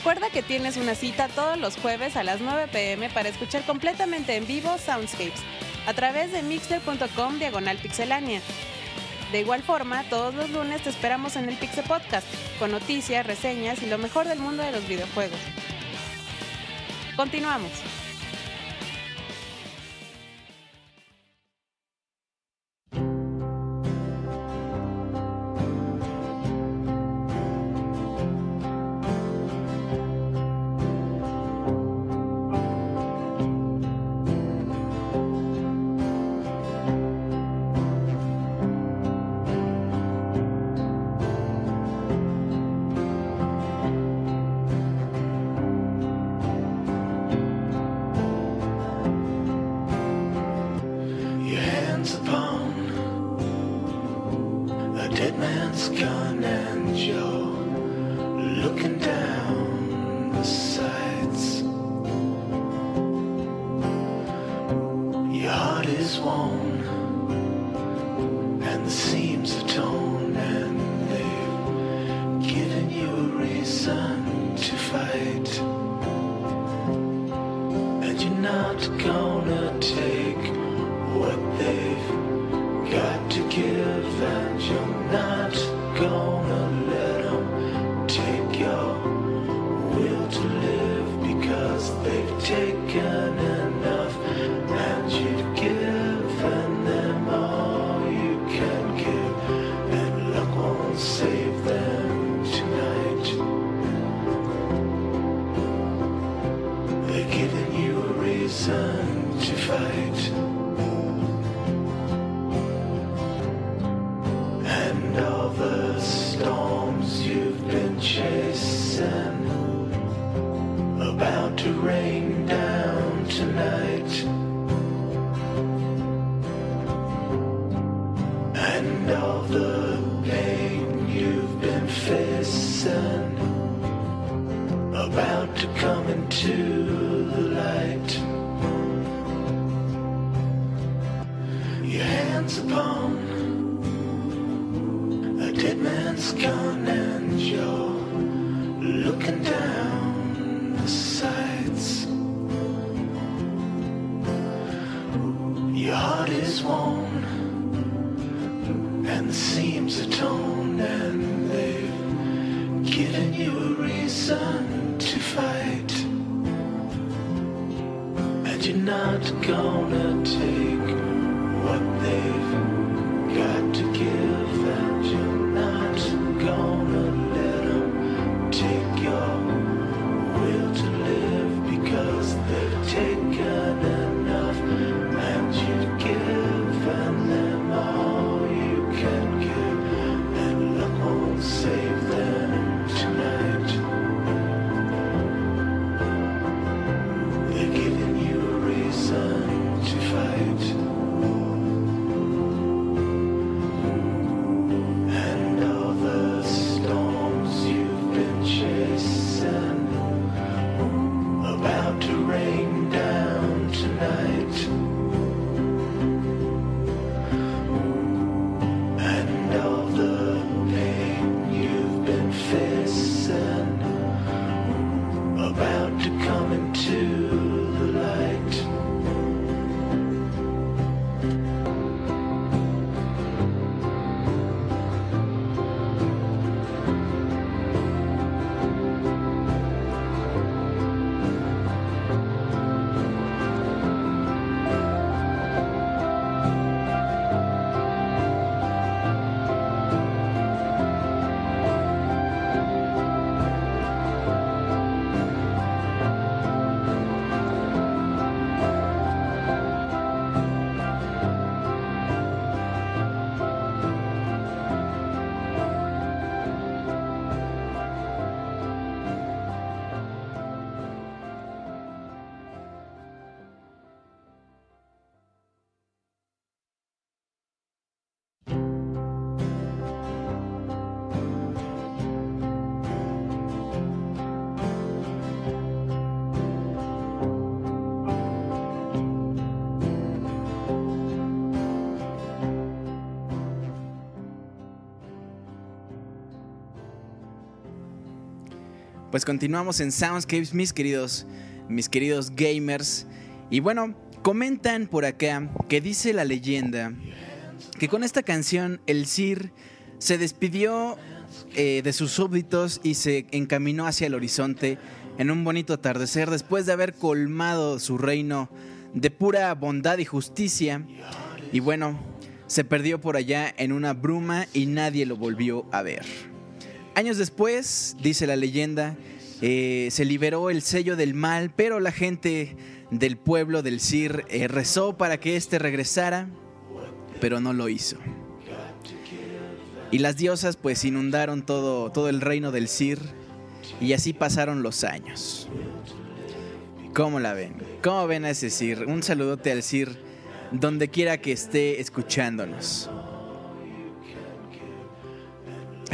Recuerda que tienes una cita todos los jueves a las 9 pm para escuchar completamente en vivo Soundscapes a través de mixter.com diagonal pixelánea. De igual forma, todos los lunes te esperamos en el Pixel Podcast, con noticias, reseñas y lo mejor del mundo de los videojuegos. Continuamos. Pues continuamos en Soundscapes, mis queridos, mis queridos gamers. Y bueno, comentan por acá que dice la leyenda que con esta canción el Sir se despidió eh, de sus súbditos y se encaminó hacia el horizonte en un bonito atardecer después de haber colmado su reino de pura bondad y justicia. Y bueno, se perdió por allá en una bruma y nadie lo volvió a ver. Años después, dice la leyenda, eh, se liberó el sello del mal, pero la gente del pueblo del Sir eh, rezó para que éste regresara, pero no lo hizo. Y las diosas pues inundaron todo, todo el reino del Sir y así pasaron los años. ¿Cómo la ven? ¿Cómo ven a ese Sir? Un saludote al Sir donde quiera que esté escuchándonos.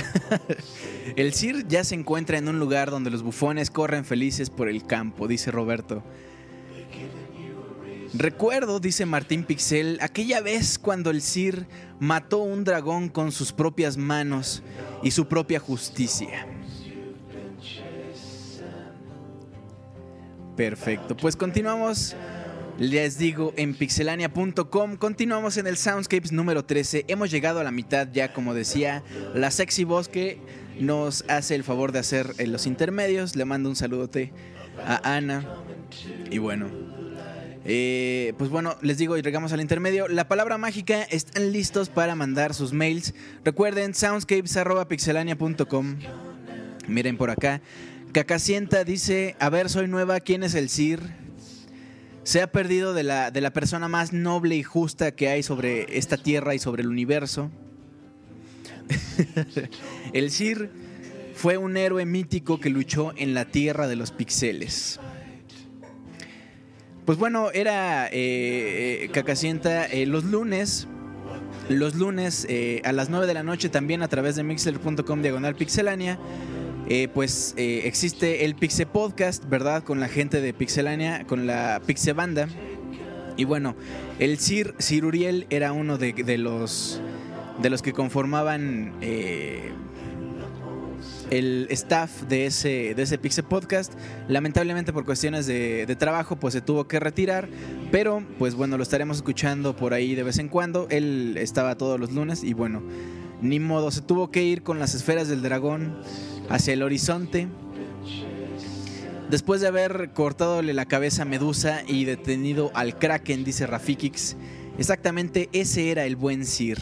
el Sir ya se encuentra en un lugar donde los bufones corren felices por el campo, dice Roberto. Recuerdo, dice Martín Pixel, aquella vez cuando el Sir mató un dragón con sus propias manos y su propia justicia. Perfecto, pues continuamos. Les digo en pixelania.com, continuamos en el Soundscapes número 13. Hemos llegado a la mitad ya, como decía, la sexy voz que nos hace el favor de hacer en los intermedios. Le mando un saludote a Ana. Y bueno, eh, pues bueno, les digo y llegamos al intermedio. La palabra mágica están listos para mandar sus mails. Recuerden, soundscapes.pixelania.com. Miren por acá. Cacacienta dice, a ver, soy nueva, ¿quién es el Sir? Se ha perdido de la, de la persona más noble y justa que hay sobre esta tierra y sobre el universo. el Sir fue un héroe mítico que luchó en la tierra de los pixeles. Pues bueno, era eh, eh, Cacacienta eh, los lunes. Los lunes eh, a las 9 de la noche también a través de mixler.com diagonal pixelania. Eh, pues eh, existe el Pixe Podcast, ¿verdad? Con la gente de Pixelania, con la Pixe Banda. Y bueno, el Sir, Sir Uriel era uno de, los, de los que conformaban eh, el staff de ese, de ese Pixe Podcast. Lamentablemente por cuestiones de, de trabajo pues se tuvo que retirar. Pero pues bueno, lo estaremos escuchando por ahí de vez en cuando. Él estaba todos los lunes y bueno, ni modo, se tuvo que ir con las esferas del dragón hacia el horizonte. Después de haber cortadole la cabeza a Medusa y detenido al Kraken, dice Rafikix, exactamente ese era el buen Sir.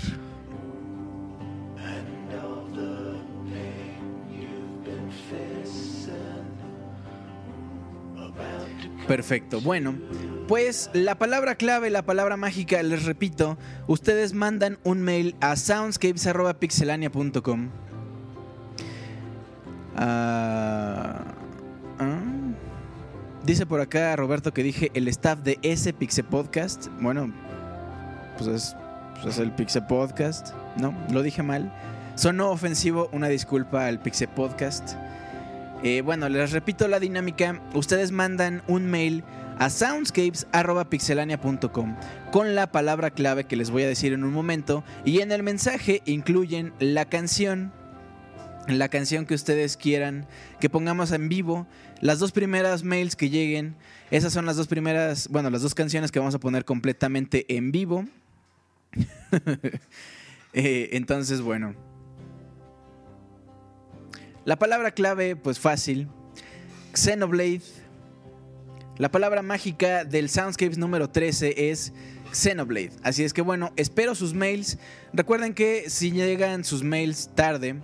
Perfecto, bueno, pues la palabra clave, la palabra mágica, les repito, ustedes mandan un mail a soundscapes.pixelania.com. Ah, ah. Dice por acá Roberto que dije el staff de ese Pixe Podcast. Bueno, pues es, pues es el Pixe Podcast. No, lo dije mal. Sonó ofensivo, una disculpa al Pixe Podcast. Eh, bueno, les repito la dinámica. Ustedes mandan un mail a soundscapes.pixelania.com con la palabra clave que les voy a decir en un momento. Y en el mensaje incluyen la canción la canción que ustedes quieran que pongamos en vivo. Las dos primeras mails que lleguen, esas son las dos primeras, bueno, las dos canciones que vamos a poner completamente en vivo. Eh, entonces, bueno. La palabra clave, pues fácil. Xenoblade. La palabra mágica del Soundscapes número 13 es Xenoblade. Así es que bueno, espero sus mails. Recuerden que si llegan sus mails tarde,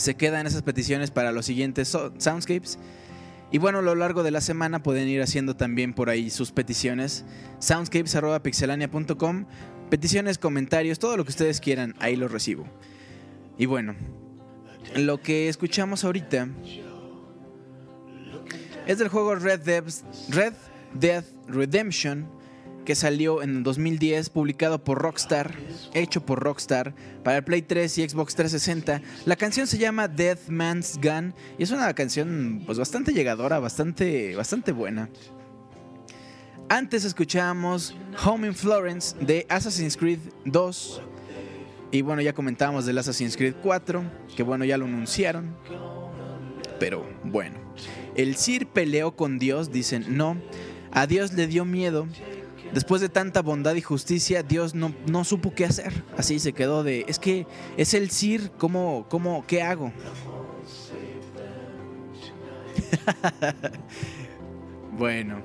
se quedan esas peticiones para los siguientes so- soundscapes. Y bueno, a lo largo de la semana pueden ir haciendo también por ahí sus peticiones. Soundscapes.pixelania.com. Peticiones, comentarios, todo lo que ustedes quieran, ahí lo recibo. Y bueno, lo que escuchamos ahorita es del juego Red Dead, Red Dead Redemption que salió en el 2010, publicado por Rockstar, hecho por Rockstar para el Play 3 y Xbox 360. La canción se llama Death Man's Gun y es una canción pues bastante llegadora, bastante bastante buena. Antes escuchábamos Home in Florence de Assassin's Creed 2 y bueno, ya comentábamos del Assassin's Creed 4, que bueno, ya lo anunciaron. pero bueno. El Sir peleó con Dios, dicen, no. A Dios le dio miedo. Después de tanta bondad y justicia, Dios no, no supo qué hacer. Así se quedó de, es que es el Sir, ¿cómo, cómo, qué hago? bueno.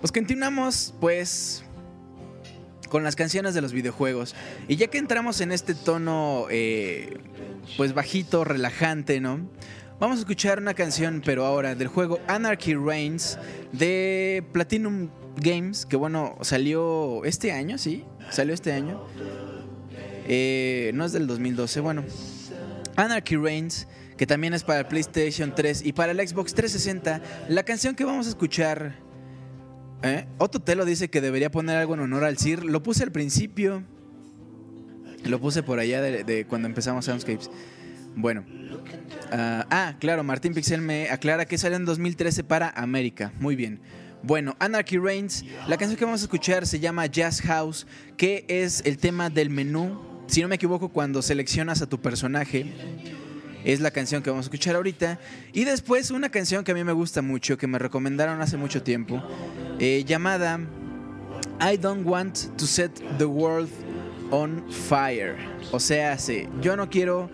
Pues continuamos, pues, con las canciones de los videojuegos. Y ya que entramos en este tono, eh, pues bajito, relajante, ¿no? Vamos a escuchar una canción, pero ahora del juego Anarchy Reigns de Platinum Games, que bueno, salió este año, ¿sí? Salió este año. Eh, no es del 2012, bueno. Anarchy Reigns, que también es para el PlayStation 3 y para el Xbox 360. La canción que vamos a escuchar ¿Eh? Otto Telo dice que debería poner algo en honor al Sir. Lo puse al principio. Lo puse por allá de cuando empezamos Soundscapes. Bueno. ah, ah, claro, Martín Pixel me aclara que sale en 2013 para América. Muy bien. Bueno, Anarchy Reigns, la canción que vamos a escuchar se llama Jazz House, que es el tema del menú. Si no me equivoco, cuando seleccionas a tu personaje, es la canción que vamos a escuchar ahorita. Y después una canción que a mí me gusta mucho, que me recomendaron hace mucho tiempo, eh, llamada I Don't Want to Set the World on Fire. O sea, sí, yo no quiero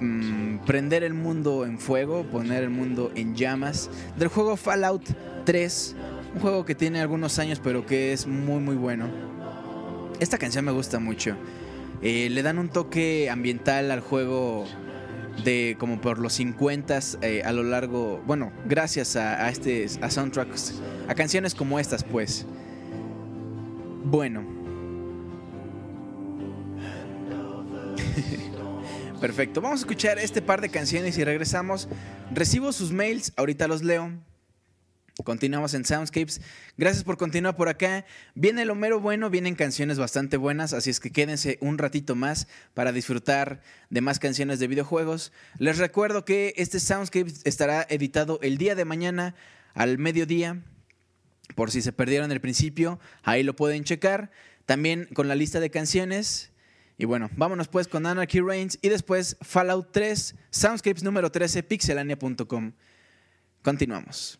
mm, prender el mundo en fuego, poner el mundo en llamas. Del juego Fallout 3, un juego que tiene algunos años pero que es muy muy bueno. Esta canción me gusta mucho. Eh, le dan un toque ambiental al juego de como por los 50 eh, a lo largo, bueno, gracias a, a este a soundtracks, a canciones como estas, pues. Bueno. Perfecto, vamos a escuchar este par de canciones y regresamos. Recibo sus mails, ahorita los leo. Continuamos en Soundscapes. Gracias por continuar por acá. Viene lo mero bueno, vienen canciones bastante buenas, así es que quédense un ratito más para disfrutar de más canciones de videojuegos. Les recuerdo que este Soundscapes estará editado el día de mañana al mediodía. Por si se perdieron el principio, ahí lo pueden checar. También con la lista de canciones. Y bueno, vámonos pues con Anarchy Reigns y después Fallout 3, Soundscapes número 13, pixelania.com. Continuamos.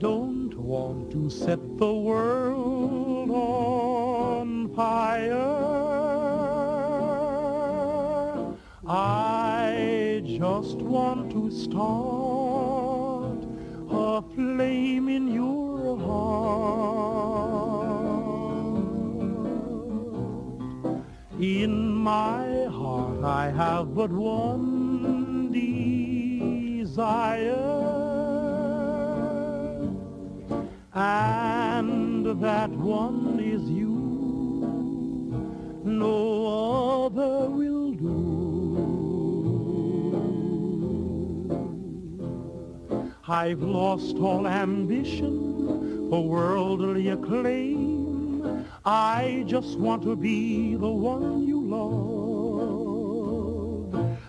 Don't want to set the world on fire. I just want to start a flame in your heart. In my heart I have I've lost all ambition for worldly acclaim. I just want to be the one you love.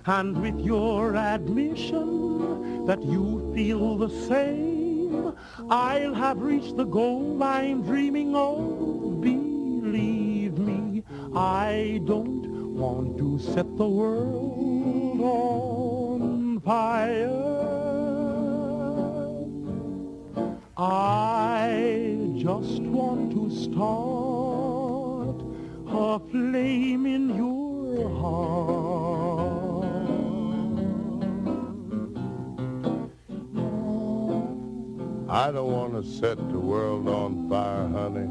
And with your admission that you feel the same, I'll have reached the goal I'm dreaming of. Believe me, I don't want to set the world on fire. I just want to start a flame in your heart. I don't want to set the world on fire, honey.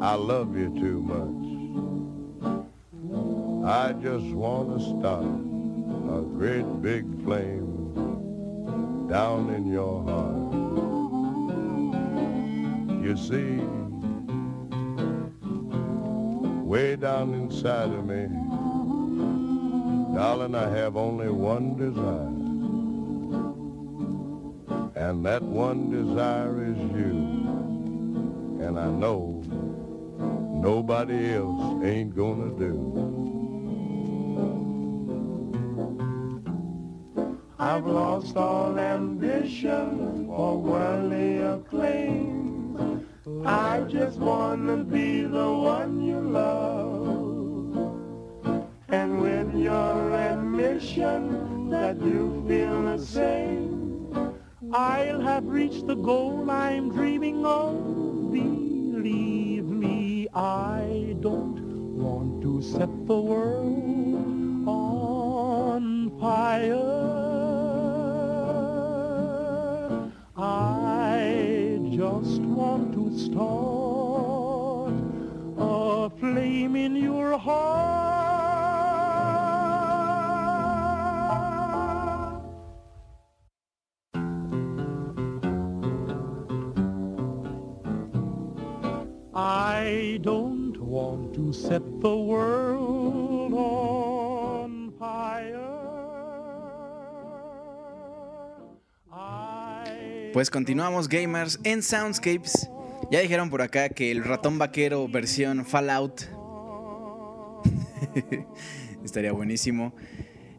I love you too much. I just want to start a great big flame down in your heart. You see, way down inside of me, darling, I have only one desire. And that one desire is you. And I know nobody else ain't gonna do. I've lost all ambition for worldly acclaim. I just wanna be the one you love. And with your admission that you feel the same, I'll have reached the goal I'm dreaming of. Believe me, I don't want to set the world on fire. I start a flame in your heart. I don't want to set the world on fire. Pues continuamos gamers en Soundscapes. Ya dijeron por acá que el ratón vaquero versión Fallout estaría buenísimo.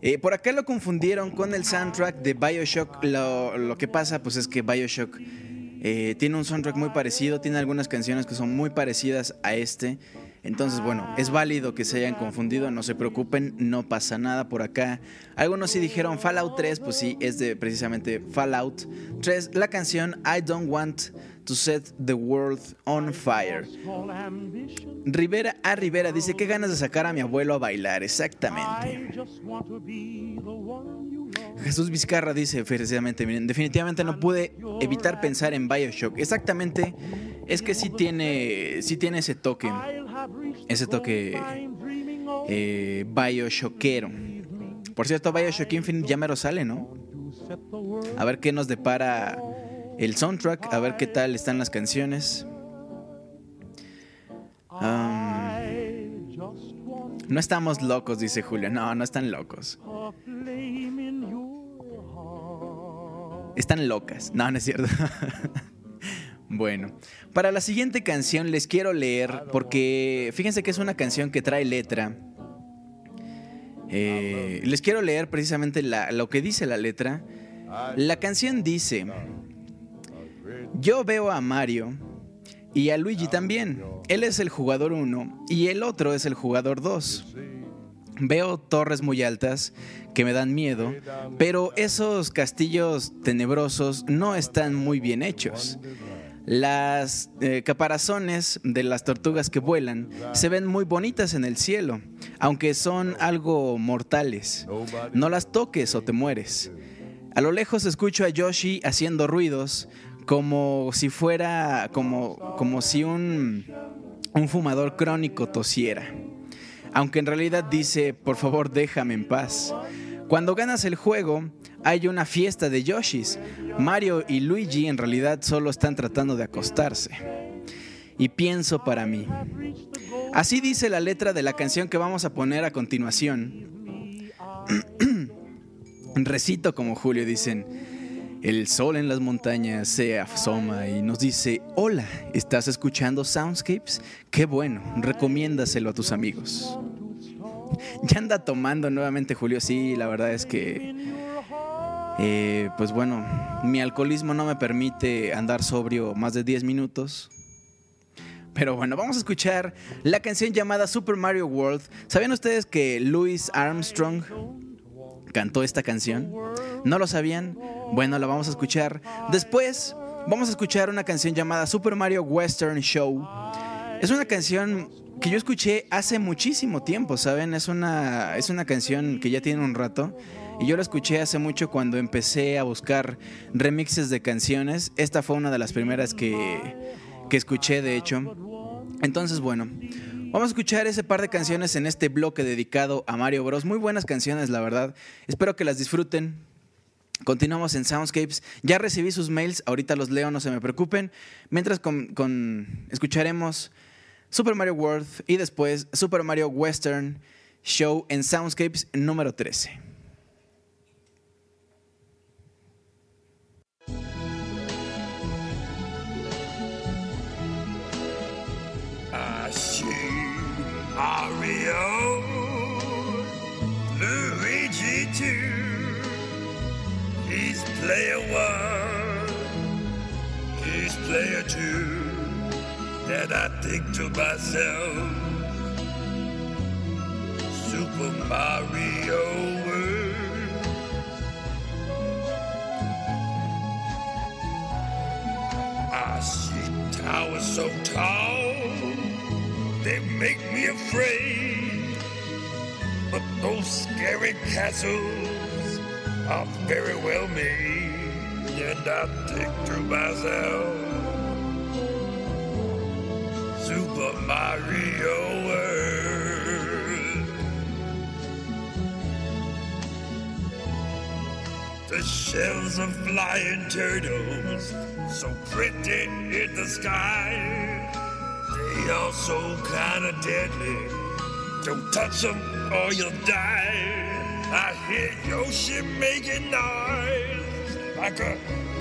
Eh, por acá lo confundieron con el soundtrack de Bioshock. Lo, que pasa pues es que Bioshock eh, tiene un soundtrack muy parecido, tiene algunas canciones que son muy parecidas a este. Entonces, bueno, es válido que se hayan confundido, no se preocupen, no pasa nada por acá. Algunos sí dijeron Fallout 3, pues sí, es de precisamente Fallout 3, la canción I Don't Want to Set the World on Fire. Rivera a Rivera dice, qué ganas de sacar a mi abuelo a bailar, exactamente. Jesús Vizcarra dice, precisamente, miren, definitivamente no pude evitar pensar en Bioshock. Exactamente, es que sí tiene, sí tiene ese toque, ese toque eh, Bioshockero. Por cierto, Bioshock Infinite ya mero sale, ¿no? A ver qué nos depara el soundtrack, a ver qué tal están las canciones. No estamos locos, dice Julio. No, no están locos. Están locas. No, no es cierto. bueno, para la siguiente canción les quiero leer, porque fíjense que es una canción que trae letra. Eh, les quiero leer precisamente lo que dice la letra. La canción dice, yo veo a Mario y a Luigi también. Él es el jugador 1 y el otro es el jugador 2. Veo torres muy altas que me dan miedo, pero esos castillos tenebrosos no están muy bien hechos. Las eh, caparazones de las tortugas que vuelan se ven muy bonitas en el cielo, aunque son algo mortales. No las toques o te mueres. A lo lejos escucho a Yoshi haciendo ruidos como si fuera como, como si un, un fumador crónico tosiera. Aunque en realidad dice, por favor déjame en paz. Cuando ganas el juego, hay una fiesta de Yoshis. Mario y Luigi en realidad solo están tratando de acostarse. Y pienso para mí. Así dice la letra de la canción que vamos a poner a continuación. Recito como Julio dicen, el sol en las montañas se asoma y nos dice, hola, ¿estás escuchando Soundscapes? Qué bueno, recomiéndaselo a tus amigos. Ya anda tomando nuevamente Julio, sí, la verdad es que, eh, pues bueno, mi alcoholismo no me permite andar sobrio más de 10 minutos. Pero bueno, vamos a escuchar la canción llamada Super Mario World. ¿Sabían ustedes que Louis Armstrong cantó esta canción? ¿No lo sabían? Bueno, la vamos a escuchar. Después vamos a escuchar una canción llamada Super Mario Western Show. Es una canción que yo escuché hace muchísimo tiempo, ¿saben? Es una, es una canción que ya tiene un rato. Y yo la escuché hace mucho cuando empecé a buscar remixes de canciones. Esta fue una de las primeras que, que escuché, de hecho. Entonces, bueno, vamos a escuchar ese par de canciones en este bloque dedicado a Mario Bros. Muy buenas canciones, la verdad. Espero que las disfruten. Continuamos en Soundscapes. Ya recibí sus mails, ahorita los leo, no se me preocupen. Mientras con, escucharemos Super Mario World y después Super Mario Western Show en Soundscapes número 13. Mario, Luigi too. He's player one, he's player two. And I think to myself, Super Mario World. I see towers so tall, they make me afraid. But those scary castles are very well made. And I think to myself, Super Mario World. The shells of flying turtles, so pretty in the sky. They are so kinda deadly. Don't touch them or you'll die. I hear Yoshi making noise like a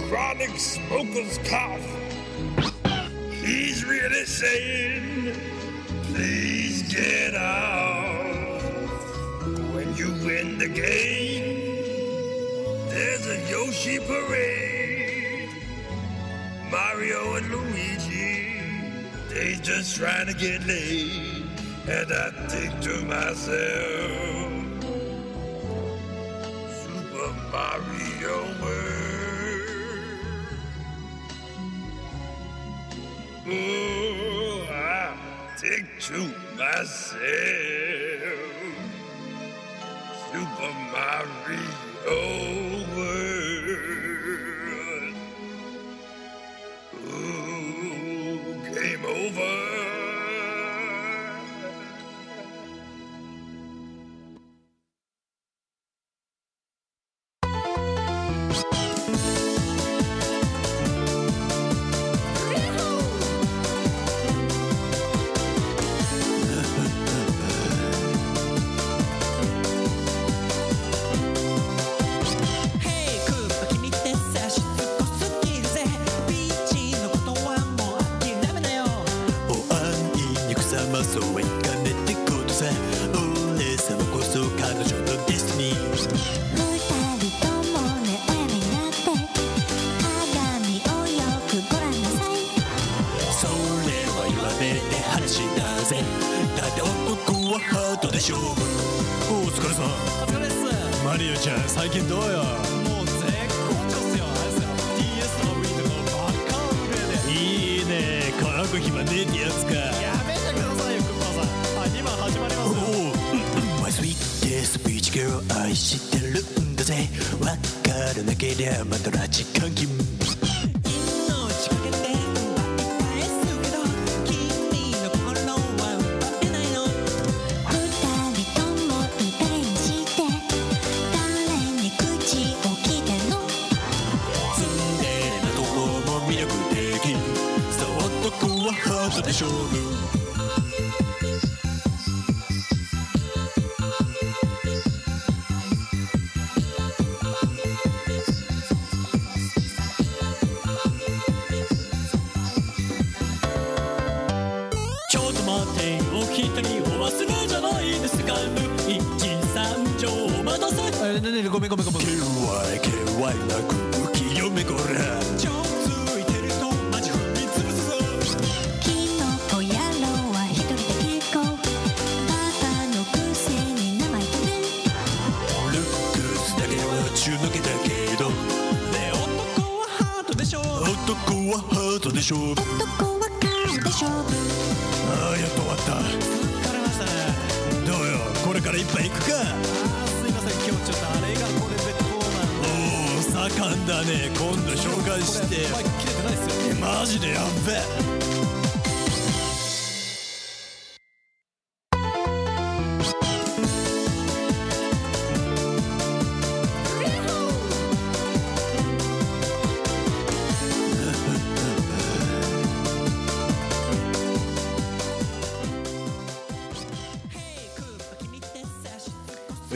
chronic smoker's cough. He's really saying, please get out. When you win the game, there's a Yoshi parade. Mario and Luigi, they just trying to get laid. And I think to myself, Super Mario World. Oh, I think to myself, Super Mario over.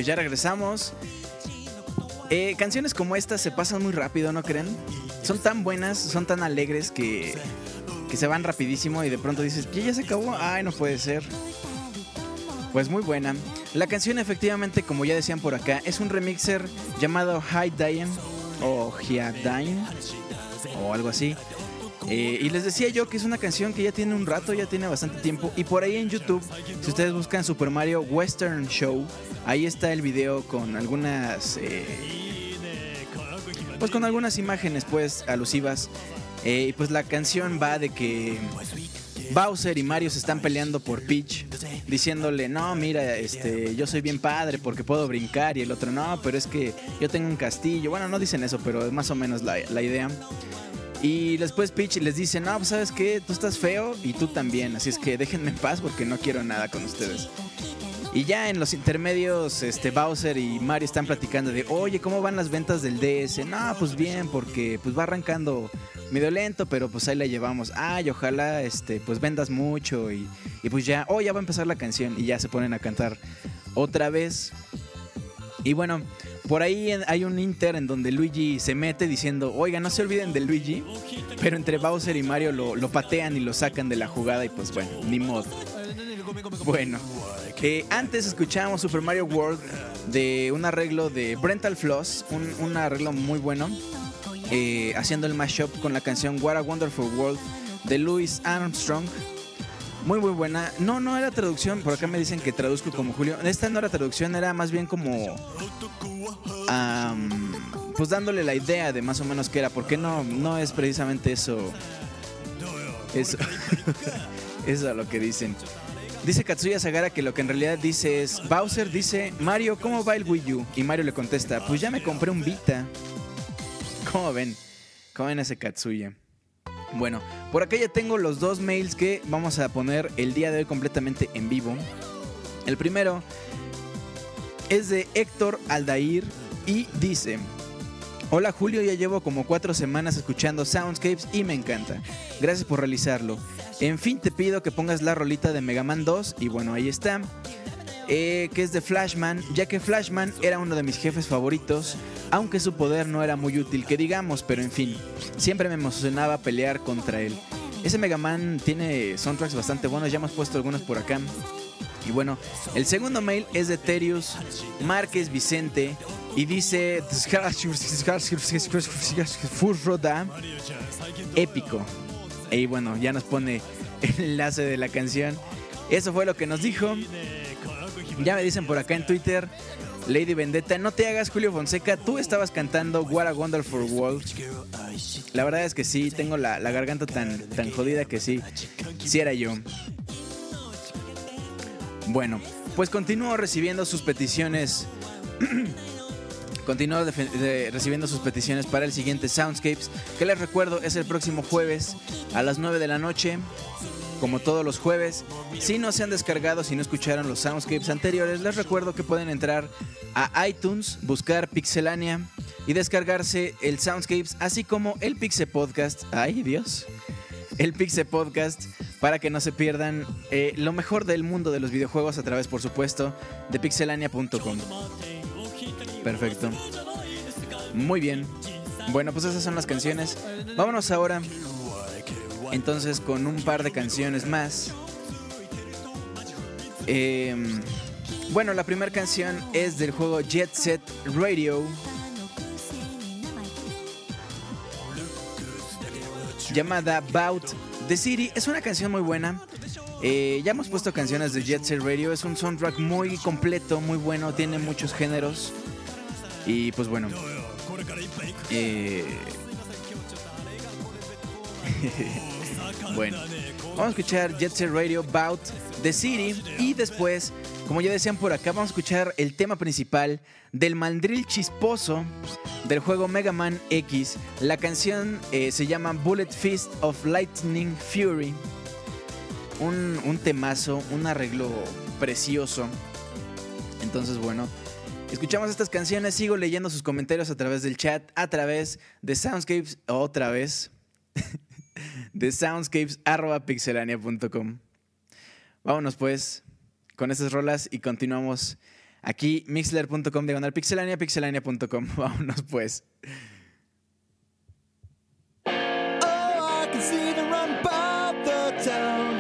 Pues ya regresamos. Eh, canciones como estas se pasan muy rápido, ¿no creen? Son tan buenas, son tan alegres que, que se van rapidísimo y de pronto dices, ¿ya, ya se acabó? Ay, no puede ser. Pues muy buena. La canción efectivamente, como ya decían por acá, es un remixer llamado High Diane o Hyadine o algo así. Eh, y les decía yo que es una canción que ya tiene un rato, ya tiene bastante tiempo. Y por ahí en YouTube, si ustedes buscan Super Mario Western Show, ahí está el video con algunas... eh, pues con algunas imágenes pues alusivas. Eh, y pues la canción va de que Bowser y Mario se están peleando por Peach, diciéndole, no, mira, este, yo soy bien padre porque puedo brincar. Y el otro, no, pero es que yo tengo un castillo. Bueno, no dicen eso, pero es más o menos la, idea. Y después Peach les dice, no, pues sabes qué, tú estás feo y tú también, así es que déjenme en paz porque no quiero nada con ustedes. Y ya en los intermedios, este Bowser y Mario están platicando de, oye, ¿cómo van las ventas del DS? No, pues bien, porque pues va arrancando medio lento, pero pues ahí la llevamos. Ay, ojalá este, pues vendas mucho y, y pues ya, oh, ya va a empezar la canción y ya se ponen a cantar otra vez. Y bueno, por ahí hay un inter en donde Luigi se mete diciendo, oiga, no se olviden de Luigi, pero entre Bowser y Mario lo, lo patean y lo sacan de la jugada y pues bueno, ni modo. Bueno, eh, antes escuchábamos Super Mario World de un arreglo de Brental Floss, un, arreglo muy bueno, eh, haciendo el mashup con la canción What a Wonderful World de Louis Armstrong. Muy, muy buena. No, no era traducción, por acá me dicen que traduzco como Julio. Esta no era traducción, era más bien como... pues dándole la idea de más o menos qué era, porque no, no es precisamente eso. Eso. eso es lo que dicen. Dice Katsuya Sagara que lo que en realidad dice es, Bowser dice, Mario, ¿cómo va el Wii U? Y Mario le contesta, pues ya me compré un Vita. ¿Cómo ven? ¿Cómo ven ese Katsuya? Bueno, por acá ya tengo los dos mails que vamos a poner el día de hoy completamente en vivo. El primero es de Héctor Aldair y dice... Hola Julio, ya llevo como cuatro semanas escuchando Soundscapes y me encanta. Gracias por realizarlo. En fin, te pido que pongas la rolita de Mega Man 2 y bueno, ahí está. Eh, que es de Flashman, ya que Flashman era uno de mis jefes favoritos, aunque su poder no era muy útil, que digamos, pero en fin, siempre me emocionaba pelear contra él. Ese Mega Man tiene soundtracks bastante buenos, ya hemos puesto algunos por acá. Y bueno, el segundo mail es de Terius Márquez Vicente y dice épico. Y bueno, ya nos pone el enlace de la canción. Eso fue lo que nos dijo. Ya me dicen por acá en Twitter, Lady Vendetta, no te hagas Julio Fonseca, tú estabas cantando What a Wonderful World. La verdad es que sí, tengo la, la garganta tan, tan jodida que sí, sí era yo. Bueno, pues continúo recibiendo sus peticiones. de- recibiendo sus peticiones para el siguiente Soundscapes, que les recuerdo es el próximo jueves a las 9 de la noche. Como todos los jueves, si no se han descargado, si no escucharon los soundscapes anteriores, les recuerdo que pueden entrar a iTunes, buscar Pixelania y descargarse el soundscapes, así como el Pixel Podcast. Ay, Dios. El Pixel Podcast para que no se pierdan eh, lo mejor del mundo de los videojuegos a través, por supuesto, de pixelania.com. Perfecto. Muy bien. Bueno, pues esas son las canciones. Vámonos ahora entonces con un par de canciones más. Em, bueno, la primera canción es del juego Jet Set Radio. Llamada About the City. Es una canción muy buena. Eh, ya hemos puesto canciones de Jet Set Radio. Es un soundtrack muy completo, muy bueno. Tiene muchos géneros. Y pues bueno. Eh, bueno, vamos a escuchar Jet Set Radio About the City y después, como ya decían por acá, vamos a escuchar el tema principal del mandril chisposo del juego Mega Man X. La canción eh, se llama Bullet Fist of Lightning Fury. Un, un temazo, un arreglo precioso. Entonces, bueno, escuchamos estas canciones, sigo leyendo sus comentarios a través del chat, a través de Soundscapes, otra vez, de soundscapes.pixelania.com. Vámonos pues con estas rolas y continuamos aquí, mixler.com, diagonal pixelania, pixelania.com. Vámonos pues. Oh, I can see by the town.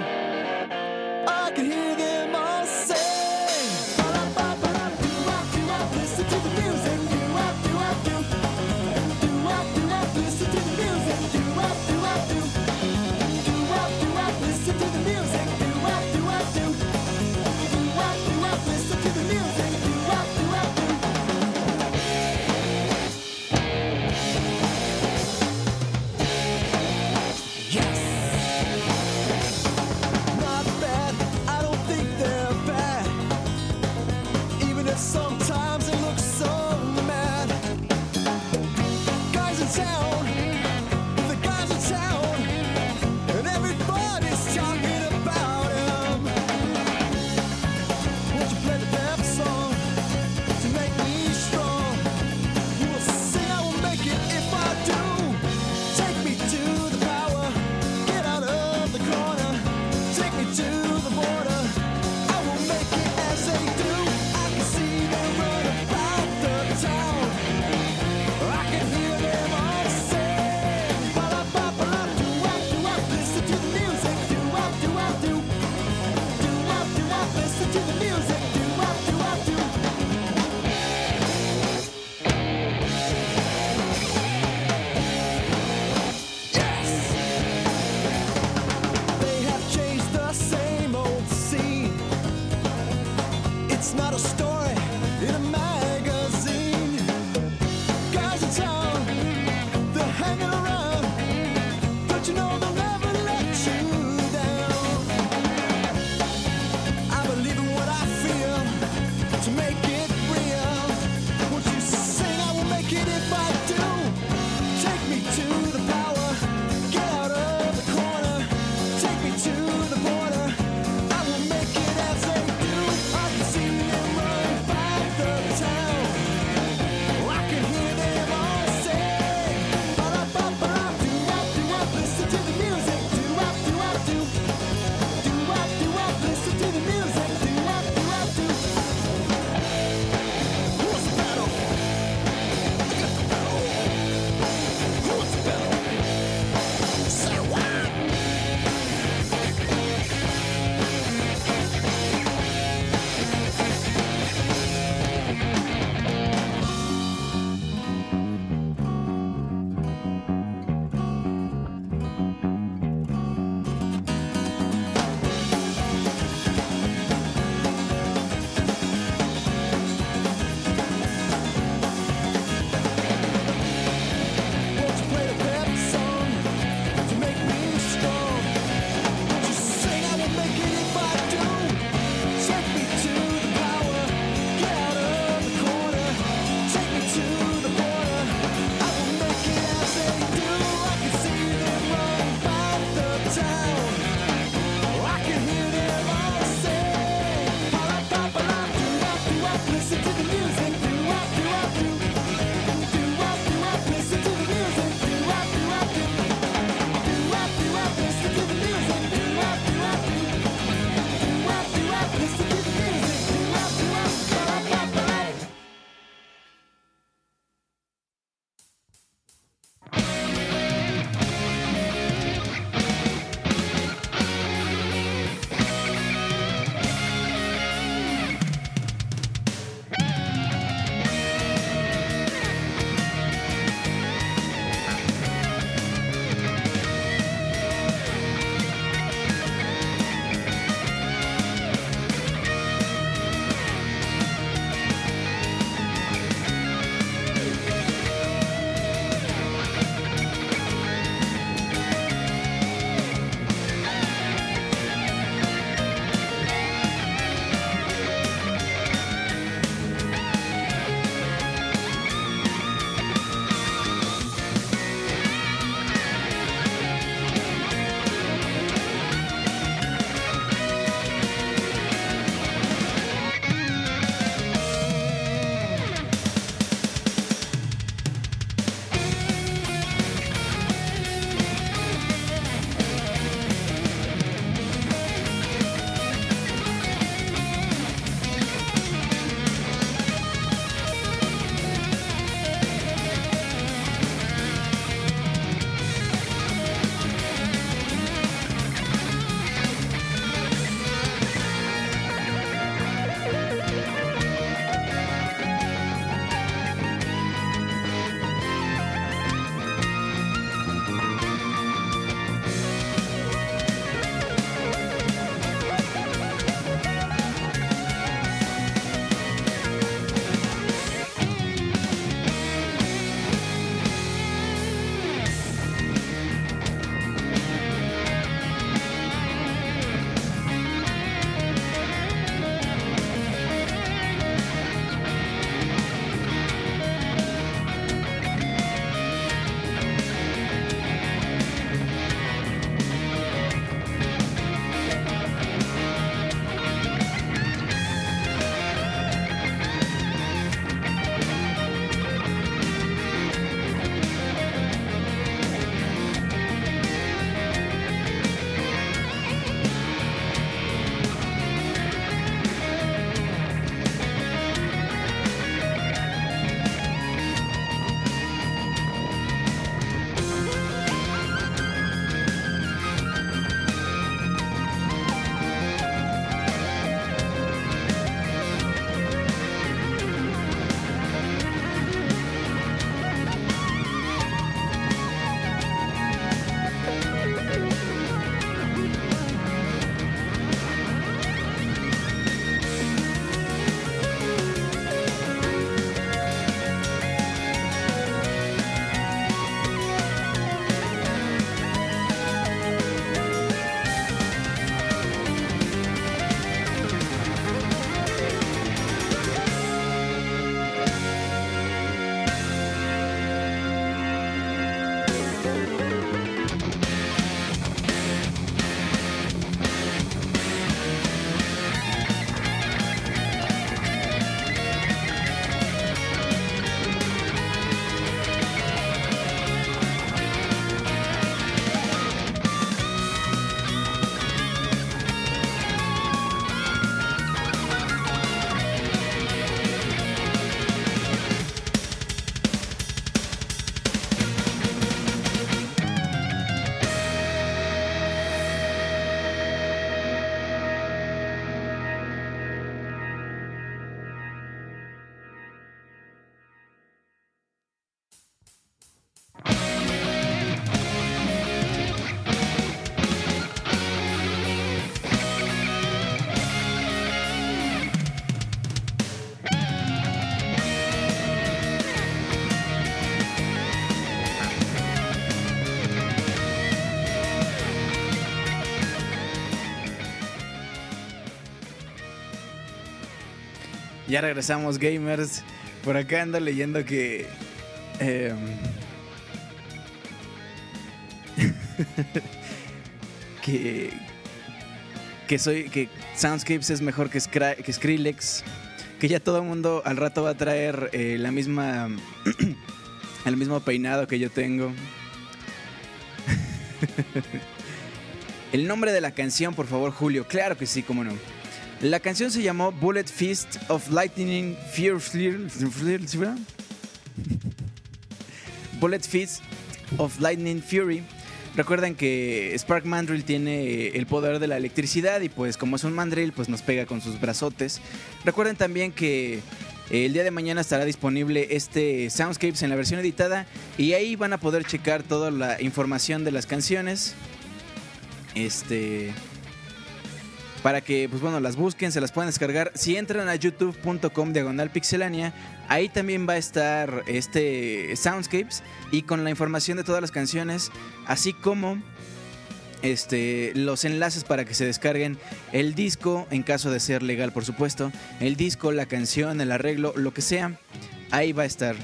Ya regresamos, gamers. Por acá ando leyendo que. em, que. Que soy. Que Soundscapes es mejor que, que Skrillex. Que ya todo el mundo al rato va a traer eh, la misma. el mismo peinado que yo tengo. el nombre de la canción, por favor, Julio. Claro que sí, cómo no. La canción se llamó Bullet Fist of Lightning Fury. Bullet Fist of Lightning Fury. Recuerden que Spark Mandrill tiene el poder de la electricidad y pues como es un mandrill pues nos pega con sus brazotes. Recuerden también que el día de mañana estará disponible este Soundscapes en la versión editada y ahí van a poder checar toda la información de las canciones. Este para que pues bueno las busquen, se las puedan descargar. Si entran a youtube.com diagonal pixelania, ahí también va a estar este Soundscapes y con la información de todas las canciones, así como este, los enlaces para que se descarguen el disco, en caso de ser legal, por supuesto. El disco, la canción, el arreglo, lo que sea, ahí va a estar.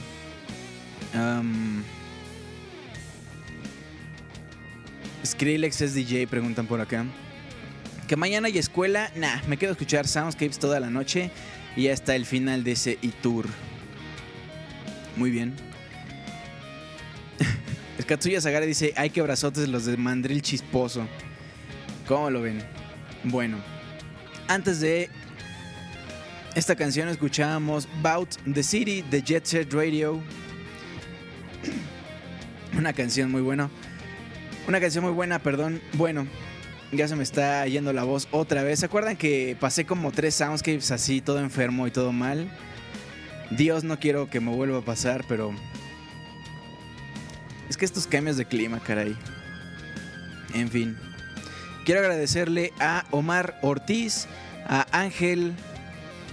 Skrillex es DJ, preguntan por acá. Que mañana hay escuela, nah, me quedo a escuchar Soundscapes toda la noche y hasta el final de ese e-tour. Muy bien. Katsuya Sagara dice, hay que brazotes los de mandril chisposo. ¿Cómo lo ven? Bueno, antes de esta canción escuchábamos Bout the City de Jet Set Radio. Una canción muy buena. Una canción muy buena, perdón. Bueno, ya se me está yendo la voz otra vez. ¿Se acuerdan que pasé como tres soundscapes así, todo enfermo y todo mal? Dios, no quiero que me vuelva a pasar, pero es que estos cambios de clima, caray. En fin. Quiero agradecerle a Omar Ortiz, a Ángel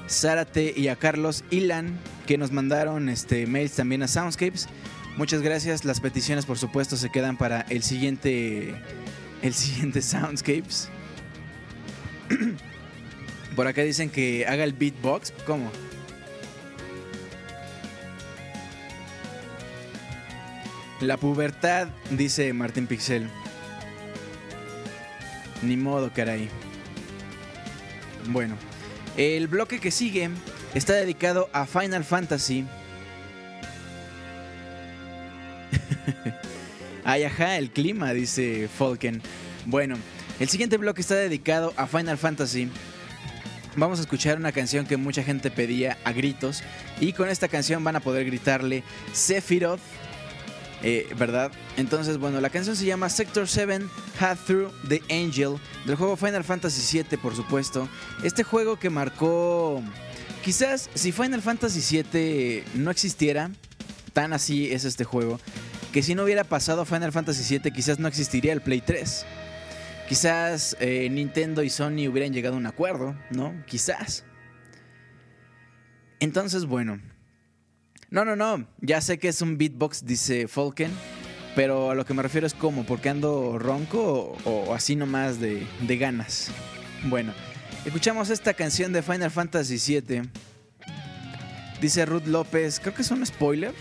Zárate y a Carlos Ilan que nos mandaron este mails también a Soundscapes. Muchas gracias. Las peticiones, por supuesto, se quedan para el siguiente el siguiente Soundscapes. Por acá dicen que haga el beatbox. ¿Cómo? La pubertad, dice Martín Pixel. Ni modo, caray. Bueno, el bloque que sigue está dedicado a Final Fantasy. Ay, ajá, el clima, dice Falken. Bueno, el siguiente bloque está dedicado a Final Fantasy. Vamos a escuchar una canción que mucha gente pedía a gritos. Y con esta canción van a poder gritarle Sephiroth. eh, ¿Verdad? Entonces, bueno, la canción se llama Sector 7 Had Through the Angel. Del juego Final Fantasy VII, por supuesto. Este juego que marcó. Quizás si Final Fantasy VII no existiera, tan así es este juego que si no hubiera pasado Final Fantasy VII, quizás no existiría el Play 3. Quizás eh, Nintendo y Sony hubieran llegado a un acuerdo, ¿no? Quizás. Entonces, bueno. No, no, no. Ya sé que es un beatbox, dice Falken. Pero a lo que me refiero es cómo, porque ando ronco o, o así nomás de, de ganas. Bueno, escuchamos esta canción de Final Fantasy VII. Dice Ruth López, creo que es un spoiler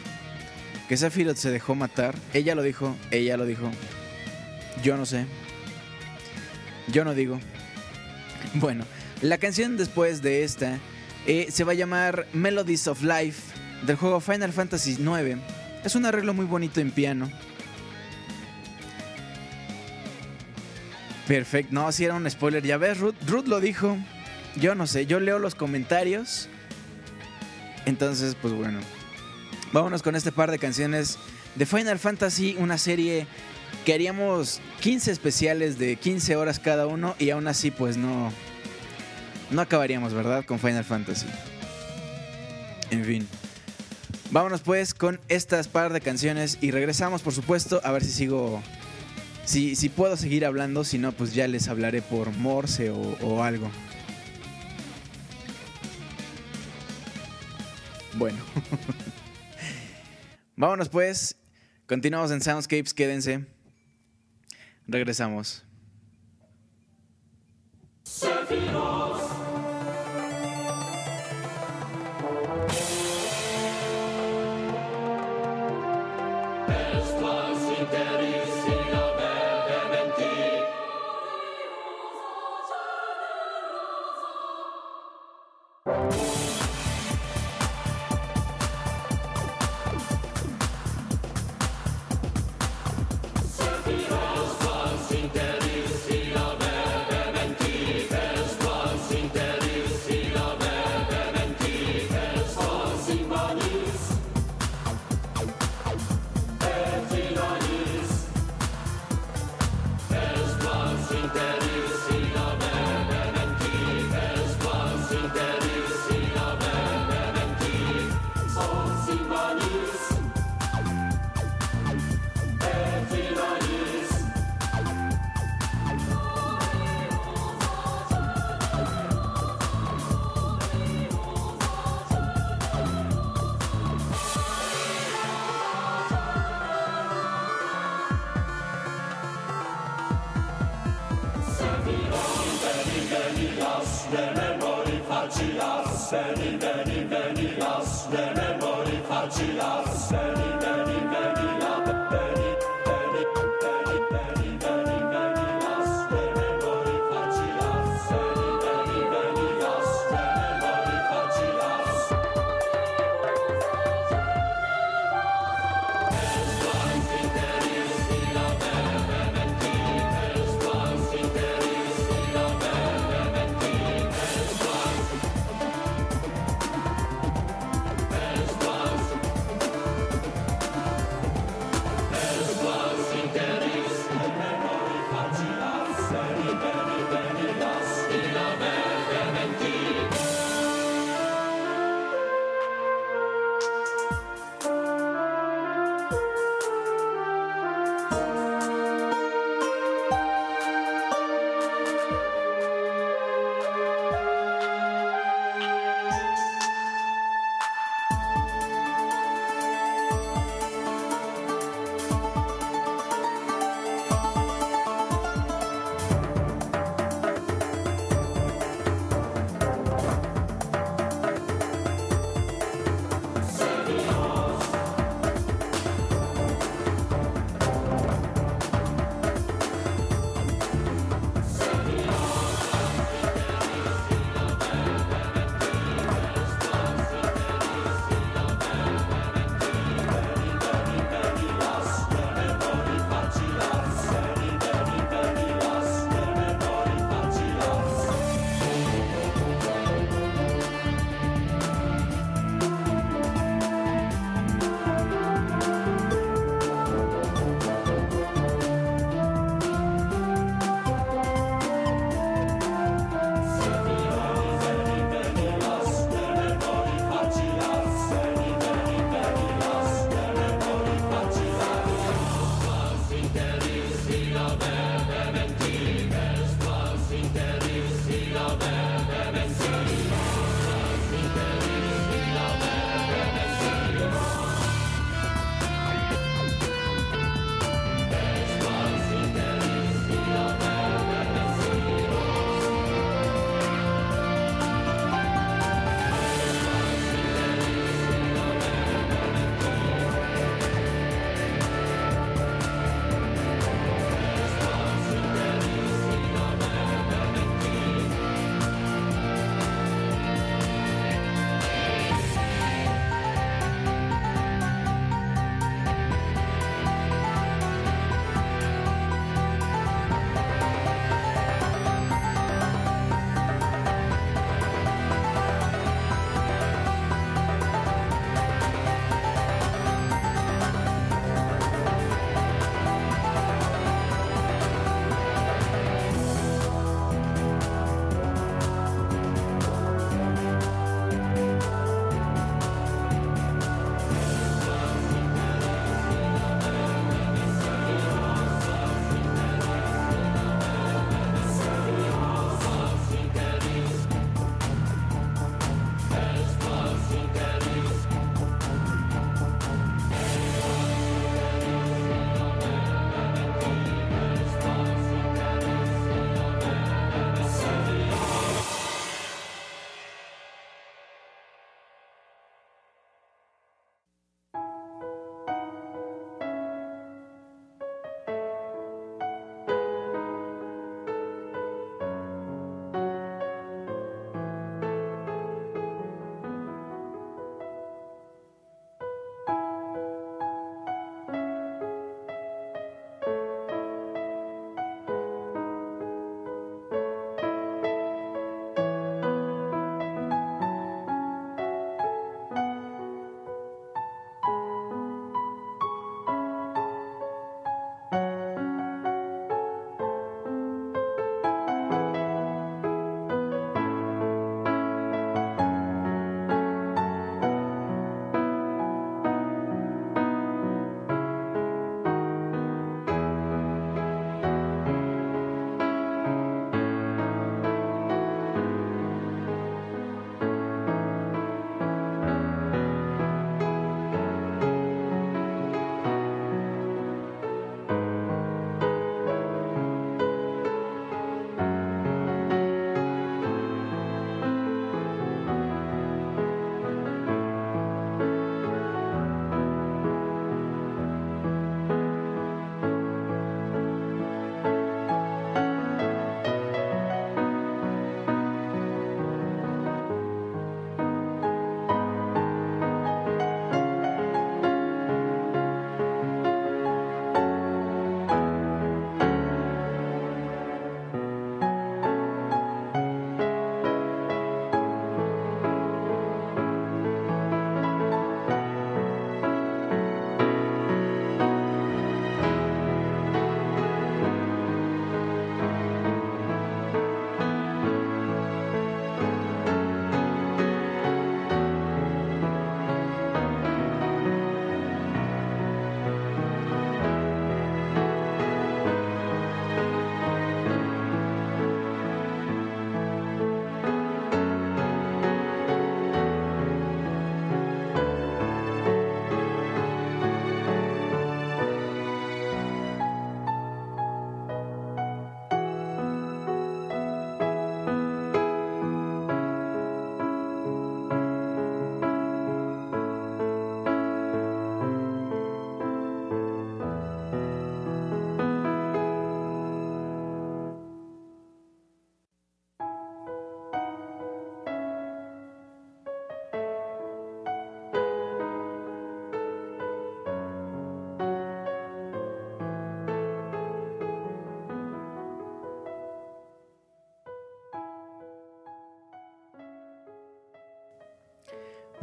que Sephiroth se dejó matar. Ella lo dijo, ella lo dijo. Yo no sé. Yo no digo. Bueno, la canción después de esta eh, se va a llamar Melodies of Life del juego Final Fantasy IX. Es un arreglo muy bonito en piano. Perfecto. No, si era un spoiler. Ya ves, Ruth, Ruth lo dijo. Yo no sé. Yo leo los comentarios. Entonces, pues bueno. Vámonos con este par de canciones de Final Fantasy, una serie que haríamos 15 especiales de 15 horas cada uno y aún así pues no no acabaríamos, ¿verdad? Con Final Fantasy. En fin. Vámonos pues con estas par de canciones y regresamos, por supuesto, a ver si sigo si, si puedo seguir hablando, si no pues ya les hablaré por Morse o, o algo. Bueno. Vámonos pues. Continuamos en Soundscapes, quédense. Regresamos.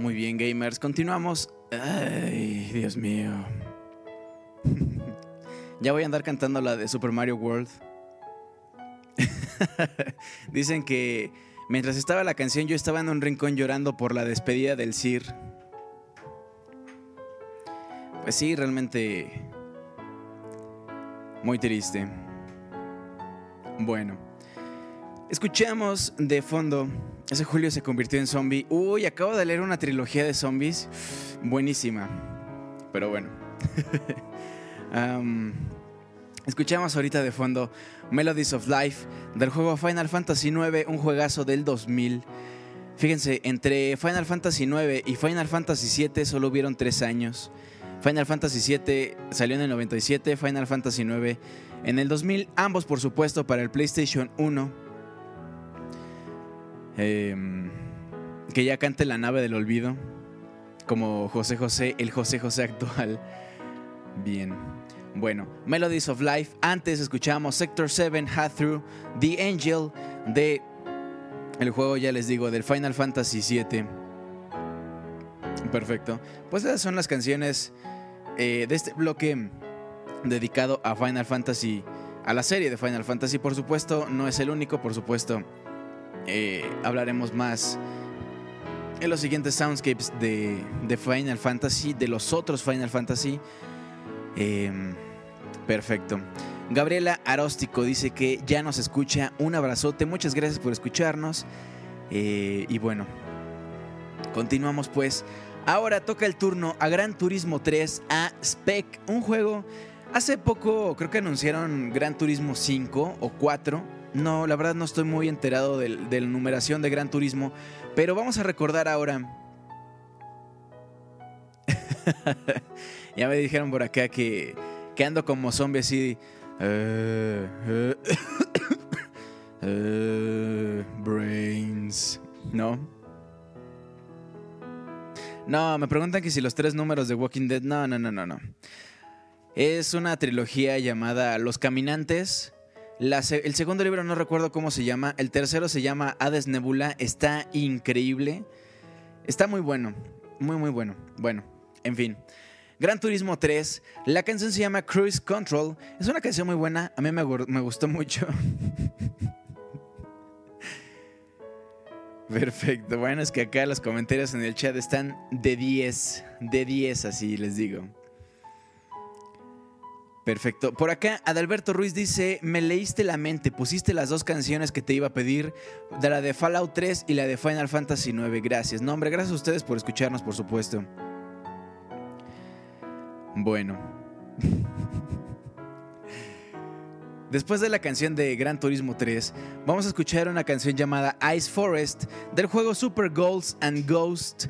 Muy bien, gamers. Continuamos. Ay, Dios mío. ya voy a andar cantando la de Super Mario World. Dicen que mientras estaba la canción yo estaba en un rincón llorando por la despedida del Sir. Pues sí, realmente muy triste. Bueno, escuchamos de fondo. Ese Julio se convirtió en zombie. Uy, acabo de leer una trilogía de zombies. Buenísima. Pero bueno. Am, escuchamos ahorita de fondo Melodies of Life del juego Final Fantasy IX, un juegazo del 2000. Fíjense, entre Final Fantasy IX y Final Fantasy VII solo hubieron tres años. Final Fantasy VII salió en el 97, Final Fantasy IX en el 2000, ambos por supuesto para el PlayStation 1. Em, que ya cante la nave del olvido, como José José, el José José actual. Bien. Bueno, Melodies of Life. Antes escuchamos Sector 7, Hat Through, The Angel de el juego, ya les digo, del Final Fantasy VII. Perfecto. Pues esas son las canciones eh, de este bloque dedicado a Final Fantasy, a la serie de Final Fantasy. Por supuesto, no es el único, por supuesto. Eh, hablaremos más en los siguientes soundscapes de, Final Fantasy, de los otros Final Fantasy. Eh, perfecto. Gabriela Aróstico dice que ya nos escucha. Un abrazote. Muchas gracias por escucharnos. Eh, y bueno, continuamos pues. Ahora toca el turno a Gran Turismo 3 a Spec, un juego. Hace poco creo que anunciaron Gran Turismo 5 o 4. No, la verdad no estoy muy enterado de la numeración de Gran Turismo. Pero vamos a recordar ahora. ya me dijeron por acá que, que ando como zombie así. eh, eh, eh, brains. ¿No? No, me preguntan que si los tres números de Walking Dead. No, no, no, no, no. Es una trilogía llamada Los Caminantes. El segundo libro no recuerdo cómo se llama. El tercero se llama Hades Nebula. Está increíble. Está muy bueno. Muy, muy bueno. Bueno, en fin. Gran Turismo 3. La canción se llama Cruise Control. Es una canción muy buena. A mí me, me gustó mucho. Perfecto. Bueno, es que acá los comentarios en el chat están de 10. De 10, así les digo. Perfecto. Por acá, Adalberto Ruiz dice: Me leíste la mente, pusiste las dos canciones que te iba a pedir, de la de Fallout 3 y la de Final Fantasy 9. Gracias. No, hombre, gracias a ustedes por escucharnos, por supuesto. Bueno. Después de la canción de Gran Turismo 3, vamos a escuchar una canción llamada Ice Forest del juego Super Ghosts and Ghost.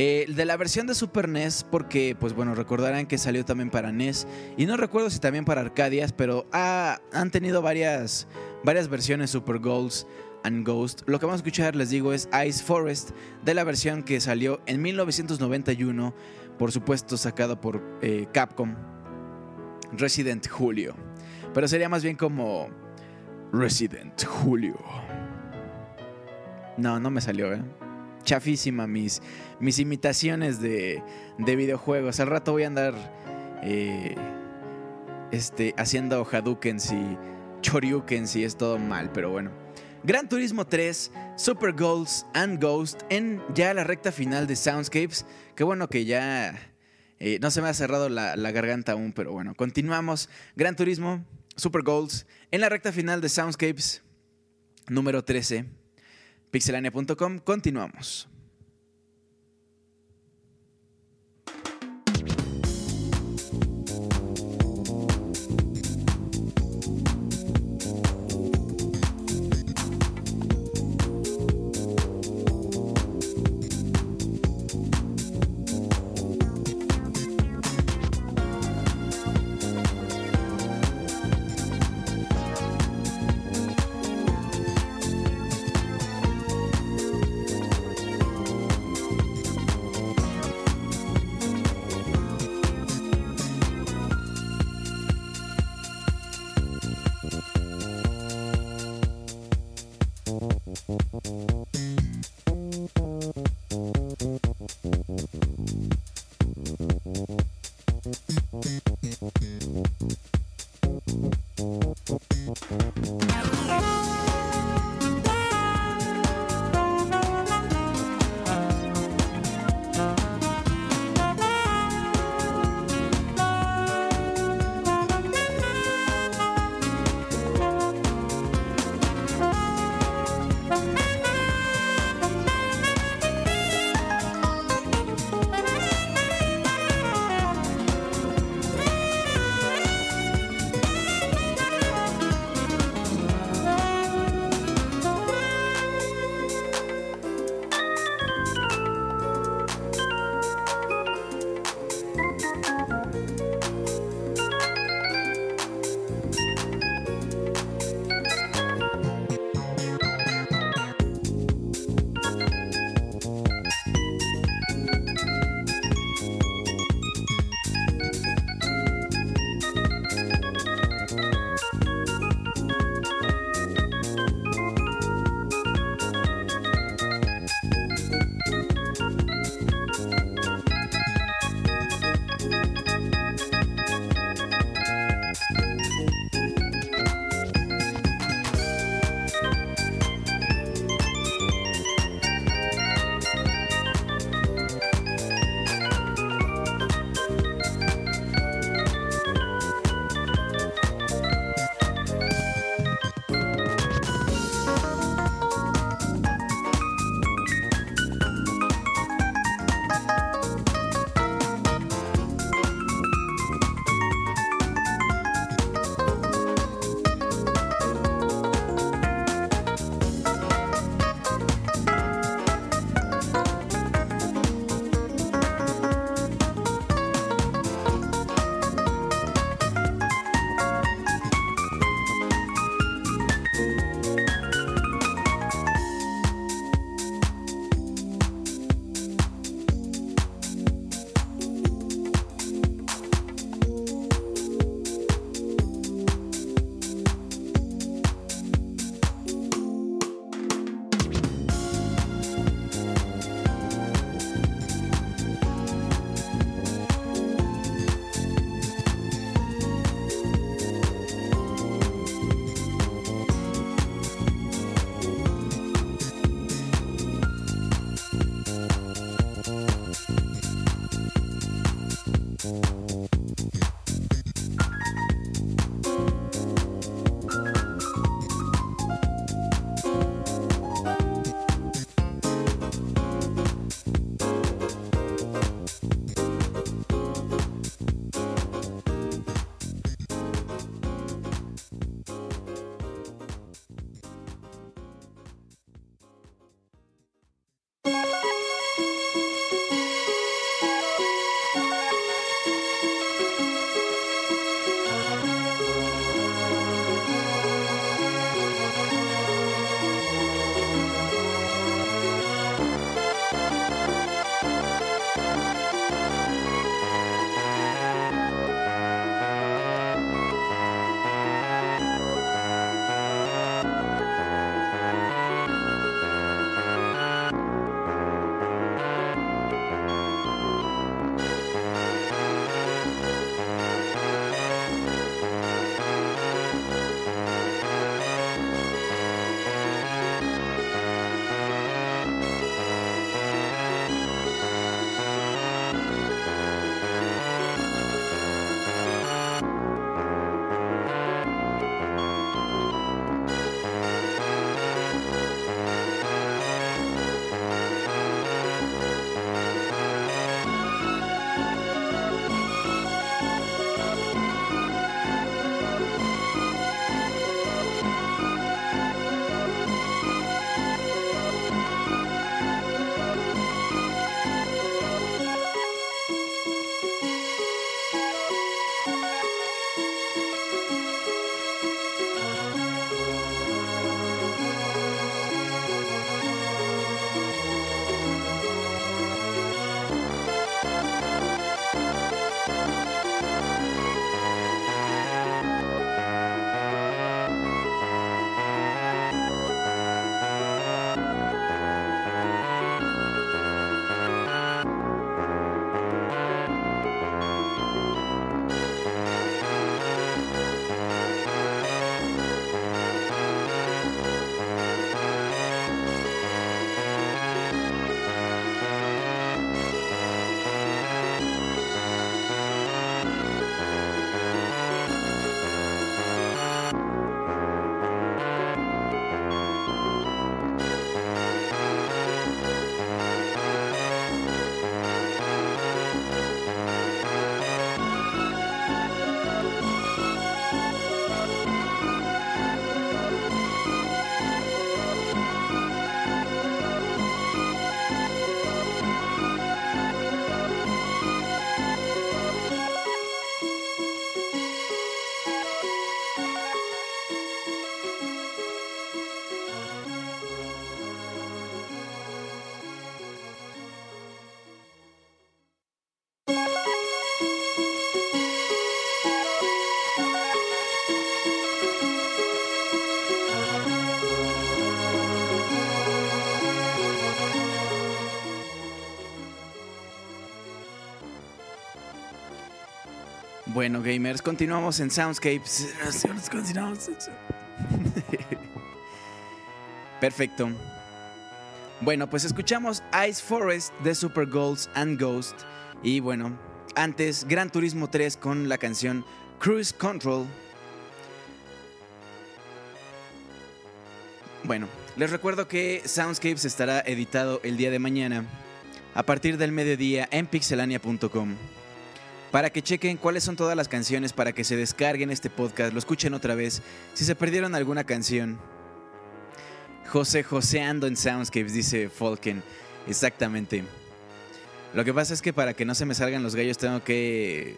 Eh, de la versión de Super NES, porque, pues bueno, recordarán que salió también para NES. Y no recuerdo si también para Arcadias, pero ha- han tenido varias, varias versiones Super Ghosts and Ghost. Lo que vamos a escuchar, les digo, es Ice Forest, de la versión que salió en 1991, por supuesto sacado por eh, Capcom. Resident Julio. Pero sería más bien como Resident Julio. No, no me salió, ¿eh? Chafísima mis, mis imitaciones de, de videojuegos. Al rato voy a andar eh, este, haciendo Hadoukens y Choryukens y es todo mal, pero bueno. Gran Turismo 3, Super Goals and Ghost en ya la recta final de Soundscapes. Qué bueno que ya eh, no se me ha cerrado la, la garganta aún, pero bueno, continuamos. Gran Turismo, Super Goals en la recta final de Soundscapes número 13. Pixelania.com, continuamos. Bueno, gamers, continuamos en Soundscapes. En- Perfecto. Bueno, pues escuchamos Ice Forest de Super Goals and Ghost. Y bueno, antes Gran Turismo 3 con la canción Cruise Control. Bueno, les recuerdo que Soundscapes estará editado el día de mañana a partir del mediodía en pixelania.com para que chequen cuáles son todas las canciones para que se descarguen este podcast, lo escuchen otra vez. Si se perdieron alguna canción, José Joseando en Soundscapes, dice Falken. Exactamente. Lo que pasa es que para que no se me salgan los gallos tengo que.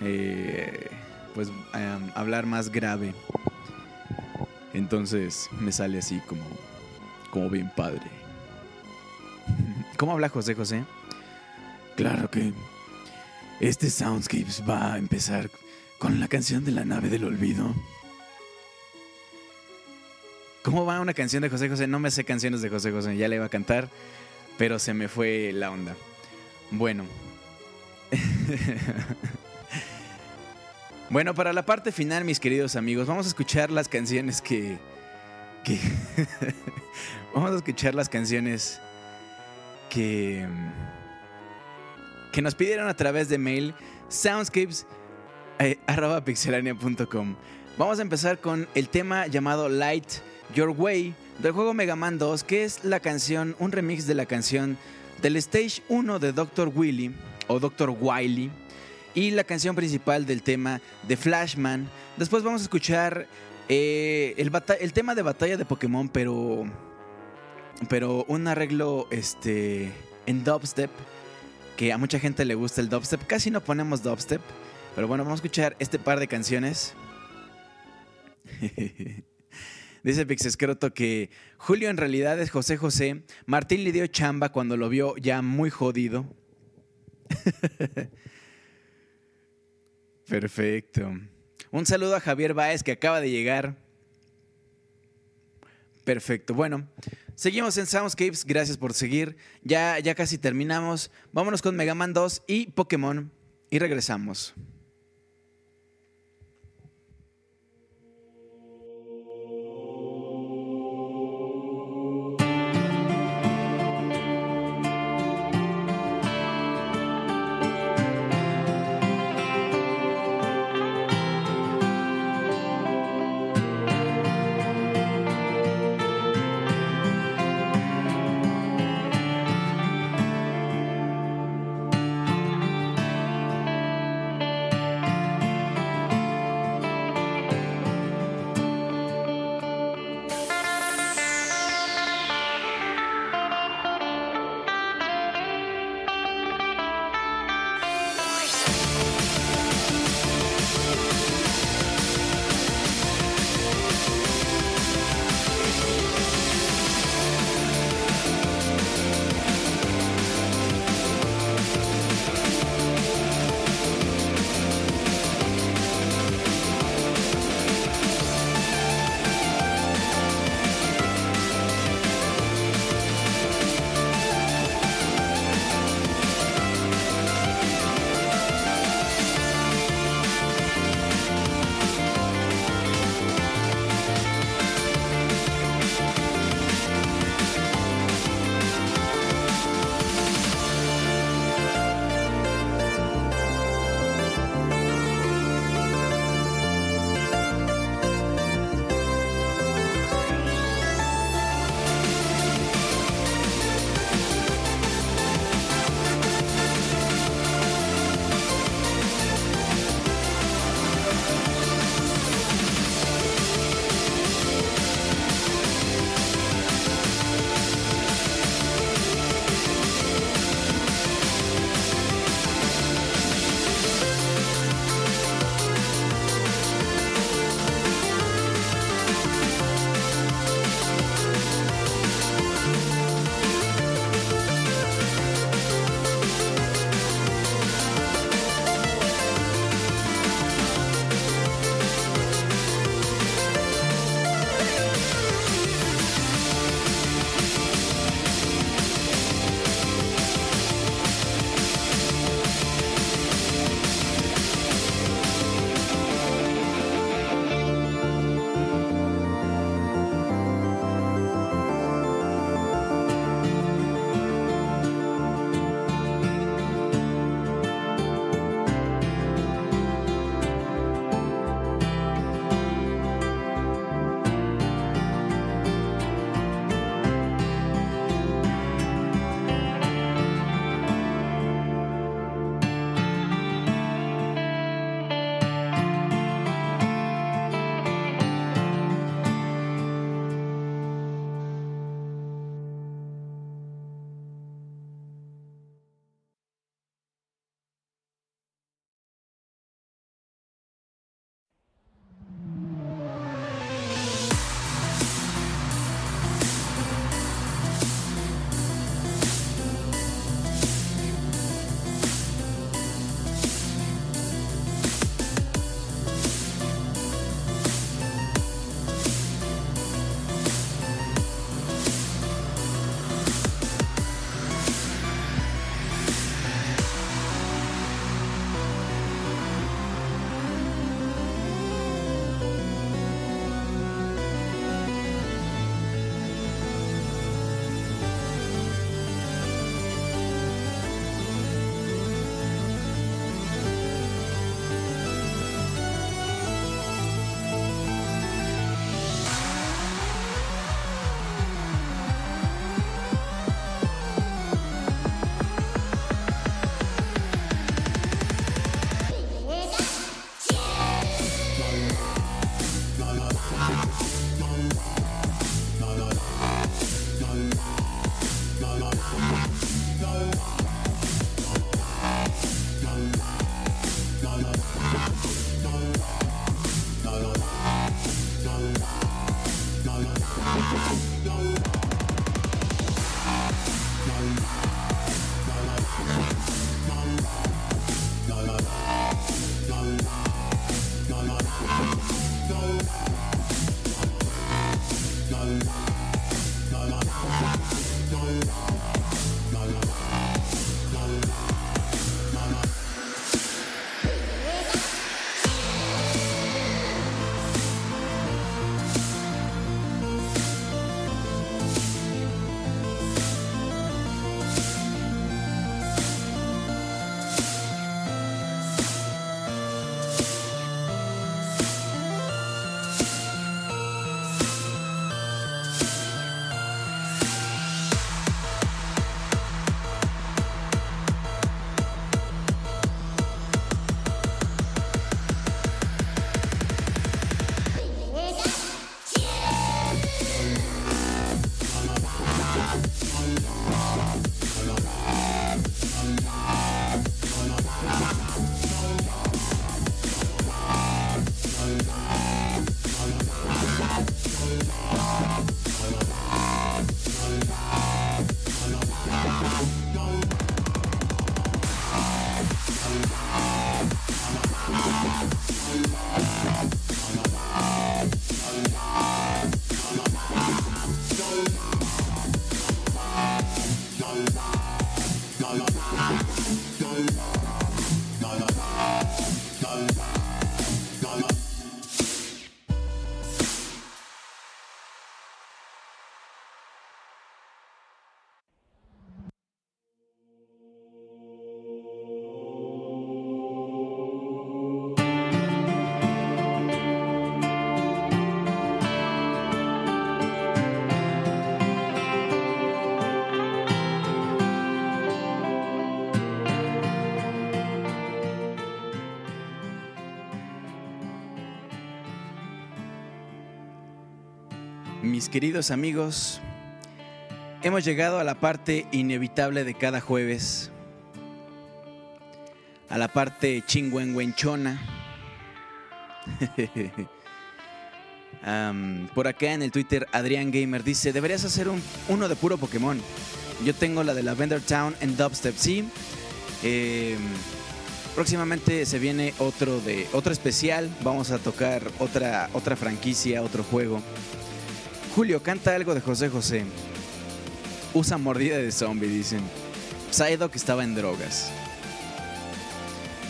eh, pues hablar más grave. Entonces me sale así como. como bien padre. ¿Cómo habla José José? Claro que. Este Soundscapes va a empezar con la canción de la nave del olvido. ¿Cómo va una canción de José José? No me sé canciones de José José, ya le iba a cantar, pero se me fue la onda. Bueno. bueno, para la parte final, mis queridos amigos, vamos a escuchar las canciones que... que vamos a escuchar las canciones que... que nos pidieron a través de mail soundscapes eh. Vamos a empezar con el tema llamado Light Your Way del juego Mega Man 2, que es la canción, un remix de la canción del Stage 1 de Dr. Willy o Dr. Wily y la canción principal del tema de Flashman. Después vamos a escuchar eh, el, el tema de batalla de Pokémon, pero pero un arreglo este en dubstep que a mucha gente le gusta el dubstep. Casi no ponemos dubstep, pero bueno, vamos a escuchar este par de canciones. Dice Pixescroto que Julio en realidad es José José. Martín le dio chamba cuando lo vio ya muy jodido. Perfecto. Un saludo a Javier Baez que acaba de llegar. Perfecto. Bueno, seguimos en Soundscapes. Gracias por seguir. Ya, ya casi terminamos. Vámonos con Mega Man 2 y Pokémon y regresamos. Queridos amigos, hemos llegado a la parte inevitable de cada jueves. A la parte chingüengüenchona. Am, por acá en el Twitter, Adrián Gamer dice: Deberías hacer un, uno de puro Pokémon. Yo tengo la de Lavender Town en Dubstep, sí. Eh, próximamente se viene otro de otro especial. Vamos a tocar otra, otra franquicia, otro juego. Julio, canta algo de José José. Usa mordida de zombie, dicen. Psyduck estaba en drogas.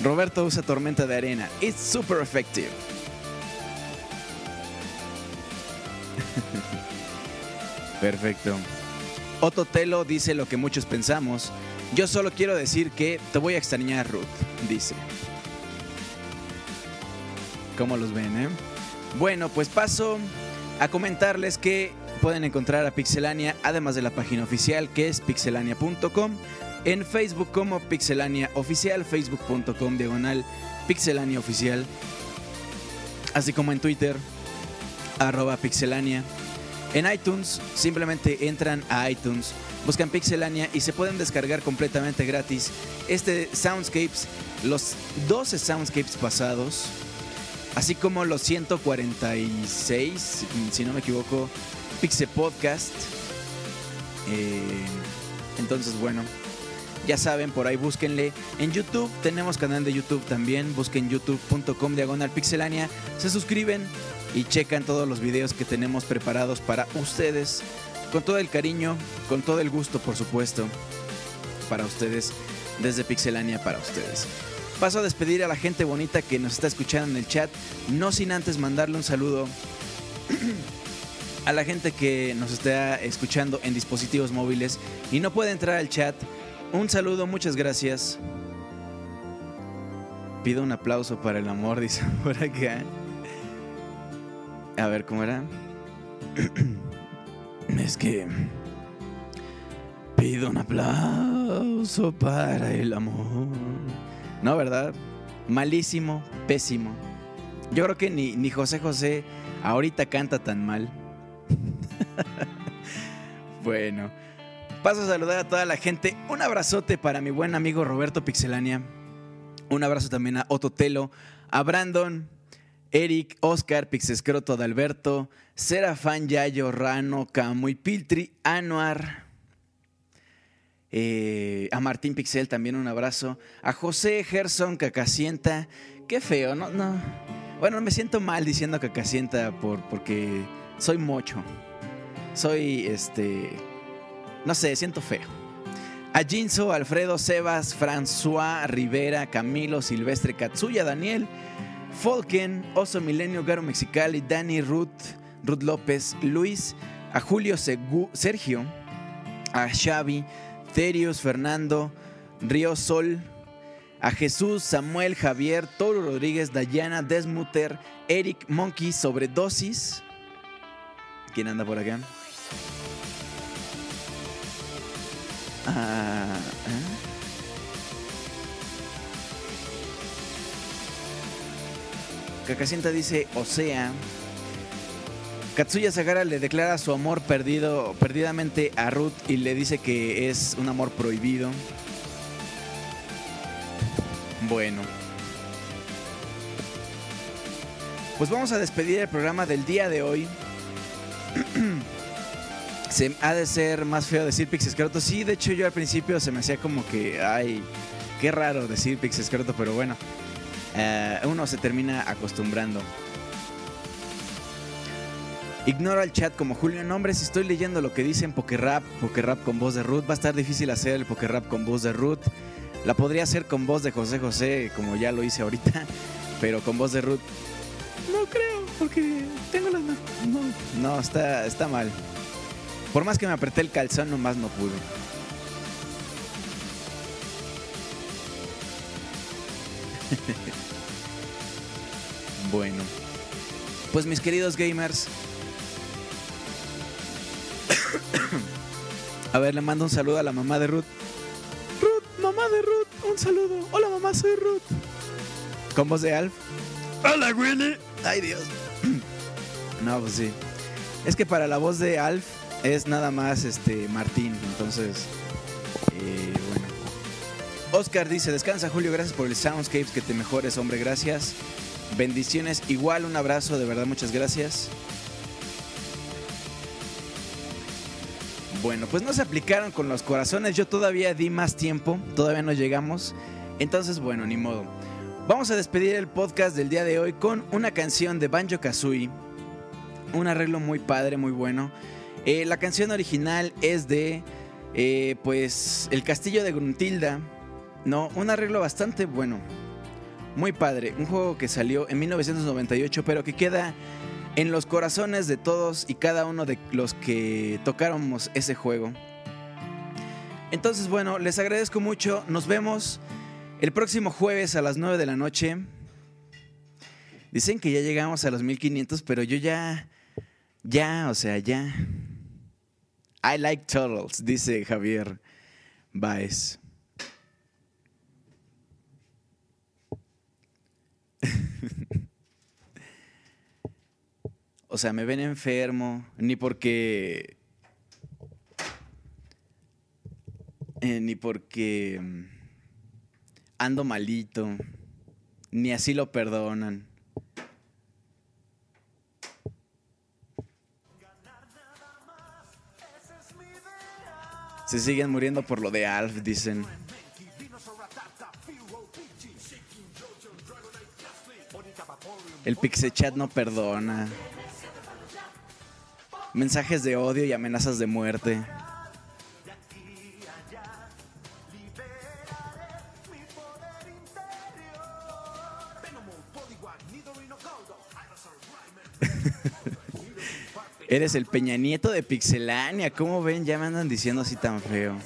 Roberto usa tormenta de arena. It's super effective. Perfecto. Otto Telo dice lo que muchos pensamos. Yo solo quiero decir que te voy a extrañar, Ruth, dice. ¿Cómo los ven, eh? Bueno, pues paso a comentarles que pueden encontrar a Pixelania, además de la página oficial que es pixelania.com, en Facebook como Pixelania Oficial, facebook.com diagonal Pixelania Oficial, así como en Twitter, arroba Pixelania. En iTunes, simplemente entran a iTunes, buscan Pixelania y se pueden descargar completamente gratis este Soundscapes, los 12 Soundscapes pasados, así como los 146, si no me equivoco, Pixel Podcast. Eh, entonces, bueno, ya saben, por ahí búsquenle. En YouTube tenemos canal de YouTube también. Busquen youtube.com diagonal pixelania. Se suscriben y checan todos los videos que tenemos preparados para ustedes. Con todo el cariño, con todo el gusto, por supuesto. Para ustedes, desde Pixelania para ustedes. Paso a despedir a la gente bonita que nos está escuchando en el chat. No sin antes mandarle un saludo a la gente que nos está escuchando en dispositivos móviles y no puede entrar al chat. Un saludo, muchas gracias. Pido un aplauso para el amor, dice por acá. A ver, ¿cómo era? Es que... Pido un aplauso para el amor. No, ¿verdad? Malísimo, pésimo. Yo creo que ni, ni José José ahorita canta tan mal. bueno, Paso a saludar a toda la gente. Un abrazote para mi buen amigo Roberto Pixelania. Un abrazo también a Ototelo, a Brandon, Eric, Oscar, Pixescroto de Alberto, Serafán Yayo, Rano, Camuy Piltri, Anuar. Eh, a Martín Pixel también un abrazo. A José Gerson Cacacienta. Qué feo, no, no. Bueno, me siento mal diciendo Cacacienta por, porque soy mocho. Soy este. No sé, siento feo. A Jinzo, Alfredo, Sebas, François, Rivera, Camilo, Silvestre, Katsuya, Daniel, Folken, Oso Milenio, Garo Mexicali, Dani, Ruth, Ruth López, Luis, a Julio Sergio, a Xavi, Terios, Fernando, Río Sol, a Jesús, Samuel, Javier, Toro Rodríguez, Dayana, Desmuter, Eric, Monkey, Sobredosis. ¿Quién anda por acá? Ah. Cacacienta dice, o sea, Katsuya Sagara le declara su amor perdido, perdidamente a Ruth y le dice que es un amor prohibido. Bueno. Pues vamos a despedir el programa del día de hoy. se ha de ser más feo decir Pixescroto. Sí, de hecho yo al principio se me hacía como que, ay, qué raro decir Pixescroto, pero bueno, eh, uno se termina acostumbrando. Ignora el chat como Julio Nombres. Estoy leyendo lo que dicen Pokerrap, Pokerrap con voz de Ruth. Va a estar difícil hacer el Pokerrap con voz de Ruth. La podría hacer con voz de José José, como ya lo hice ahorita, pero con voz de Ruth. No creo, porque tengo las no, no, está, está mal. Por más que me apreté el calzón, nomás no pude. bueno. Pues mis queridos gamers. A ver, le mando un saludo a la mamá de Ruth. Ruth, mamá de Ruth, un saludo. Hola mamá, soy Ruth. Con voz de Alf. Hola Willy. Ay Dios. No, pues sí. Es que para la voz de Alf es nada más este Martín, entonces eh, bueno. Oscar dice, descansa Julio, gracias por el Soundscapes, que te mejores, hombre, gracias. Bendiciones, igual un abrazo, de verdad, muchas gracias. Bueno, pues no se aplicaron con los corazones, yo todavía di más tiempo, todavía no llegamos. Entonces, bueno, ni modo. Vamos a despedir el podcast del día de hoy con una canción de Banjo Kazooie. Un arreglo muy padre, muy bueno. Eh, la canción original es de, eh, pues, El Castillo de Gruntilda. No, un arreglo bastante bueno. Muy padre. Un juego que salió en 1998, pero que queda en los corazones de todos y cada uno de los que tocáramos ese juego. Entonces, bueno, les agradezco mucho. Nos vemos el próximo jueves a las 9 de la noche. Dicen que ya llegamos a los 1500, pero yo ya, ya, o sea, ya. I like turtles, dice Javier Baez. O sea, me ven enfermo, ni porque... eh, ni porque mm, ando malito, ni así lo perdonan. Se siguen muriendo por lo de Alf, dicen. El Pixechat no perdona. Mensajes de odio y amenazas de muerte. Eres el Peña Nieto de Pixelania. ¿Cómo ven? Ya me andan diciendo así tan feo.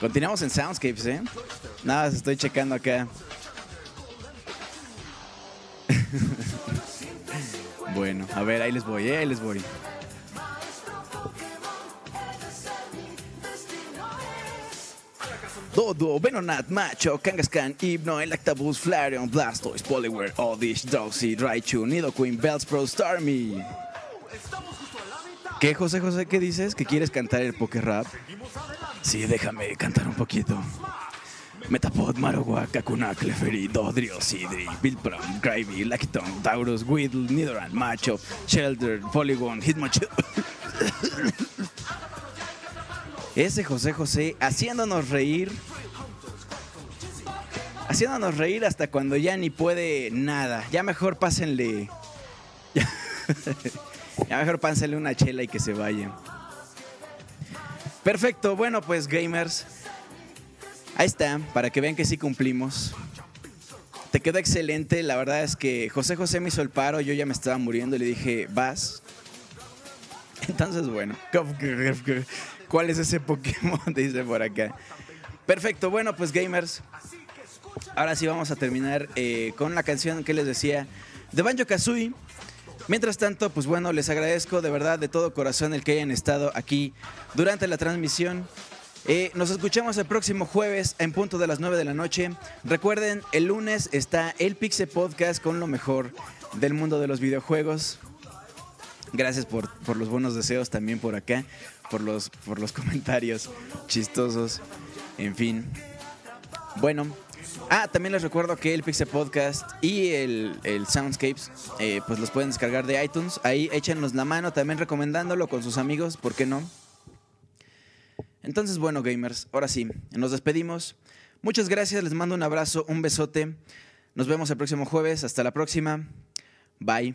Continuamos en Soundscapes, ¿eh? Nada, estoy checando acá. Bueno, a ver, ahí les voy, ¿eh? ahí les voy. Dodo, Venonat, Macho, Kangaskhan, Hypno, Electabuzz, Flareon, Blastoise, Poliware, Oddish, Drowsy, Raichu, Nidoqueen, Bellsprout, Starmie. ¿Qué, José José? ¿Qué dices? ¿Que quieres cantar el Poké Rap? Sí, déjame cantar un poquito. Metapod, Marowak, Kakuna, Clefairy, Dodrio, Sidri, Bilprom, Gravy, Lakiton, Taurus, Weedle, Nidoran, Macho, Shelter, Polygon, Hitmonchan. Ese José José haciéndonos reír. Haciéndonos reír hasta cuando ya ni puede nada. Ya mejor pásenle. Ya, mejor pásenle una chela y que se vaya. Perfecto, bueno pues gamers. Ahí está, para que vean que sí cumplimos. Te quedó excelente, la verdad es que José José me hizo el paro, yo ya me estaba muriendo y le dije, vas. Entonces, bueno, ¿cuál es ese Pokémon? Dice por acá. Perfecto, bueno, pues gamers. Ahora sí vamos a terminar eh, con la canción que les decía de Banjo Kazooie. Mientras tanto, pues bueno, les agradezco de verdad de todo corazón el que hayan estado aquí durante la transmisión. Eh, nos escuchamos el próximo jueves en punto de las 9 de la noche. Recuerden, el lunes está el Pixel Podcast con lo mejor del mundo de los videojuegos. Gracias por, por los buenos deseos también por acá, por los, por los comentarios chistosos, en fin. Bueno, ah, también les recuerdo que el Pixel Podcast y el, el Soundscapes, eh, pues los pueden descargar de iTunes. Ahí échenos la mano también recomendándolo con sus amigos, ¿por qué no? Entonces, bueno, gamers, ahora sí, nos despedimos. Muchas gracias, les mando un abrazo, un besote. Nos vemos el próximo jueves. Hasta la próxima. Bye.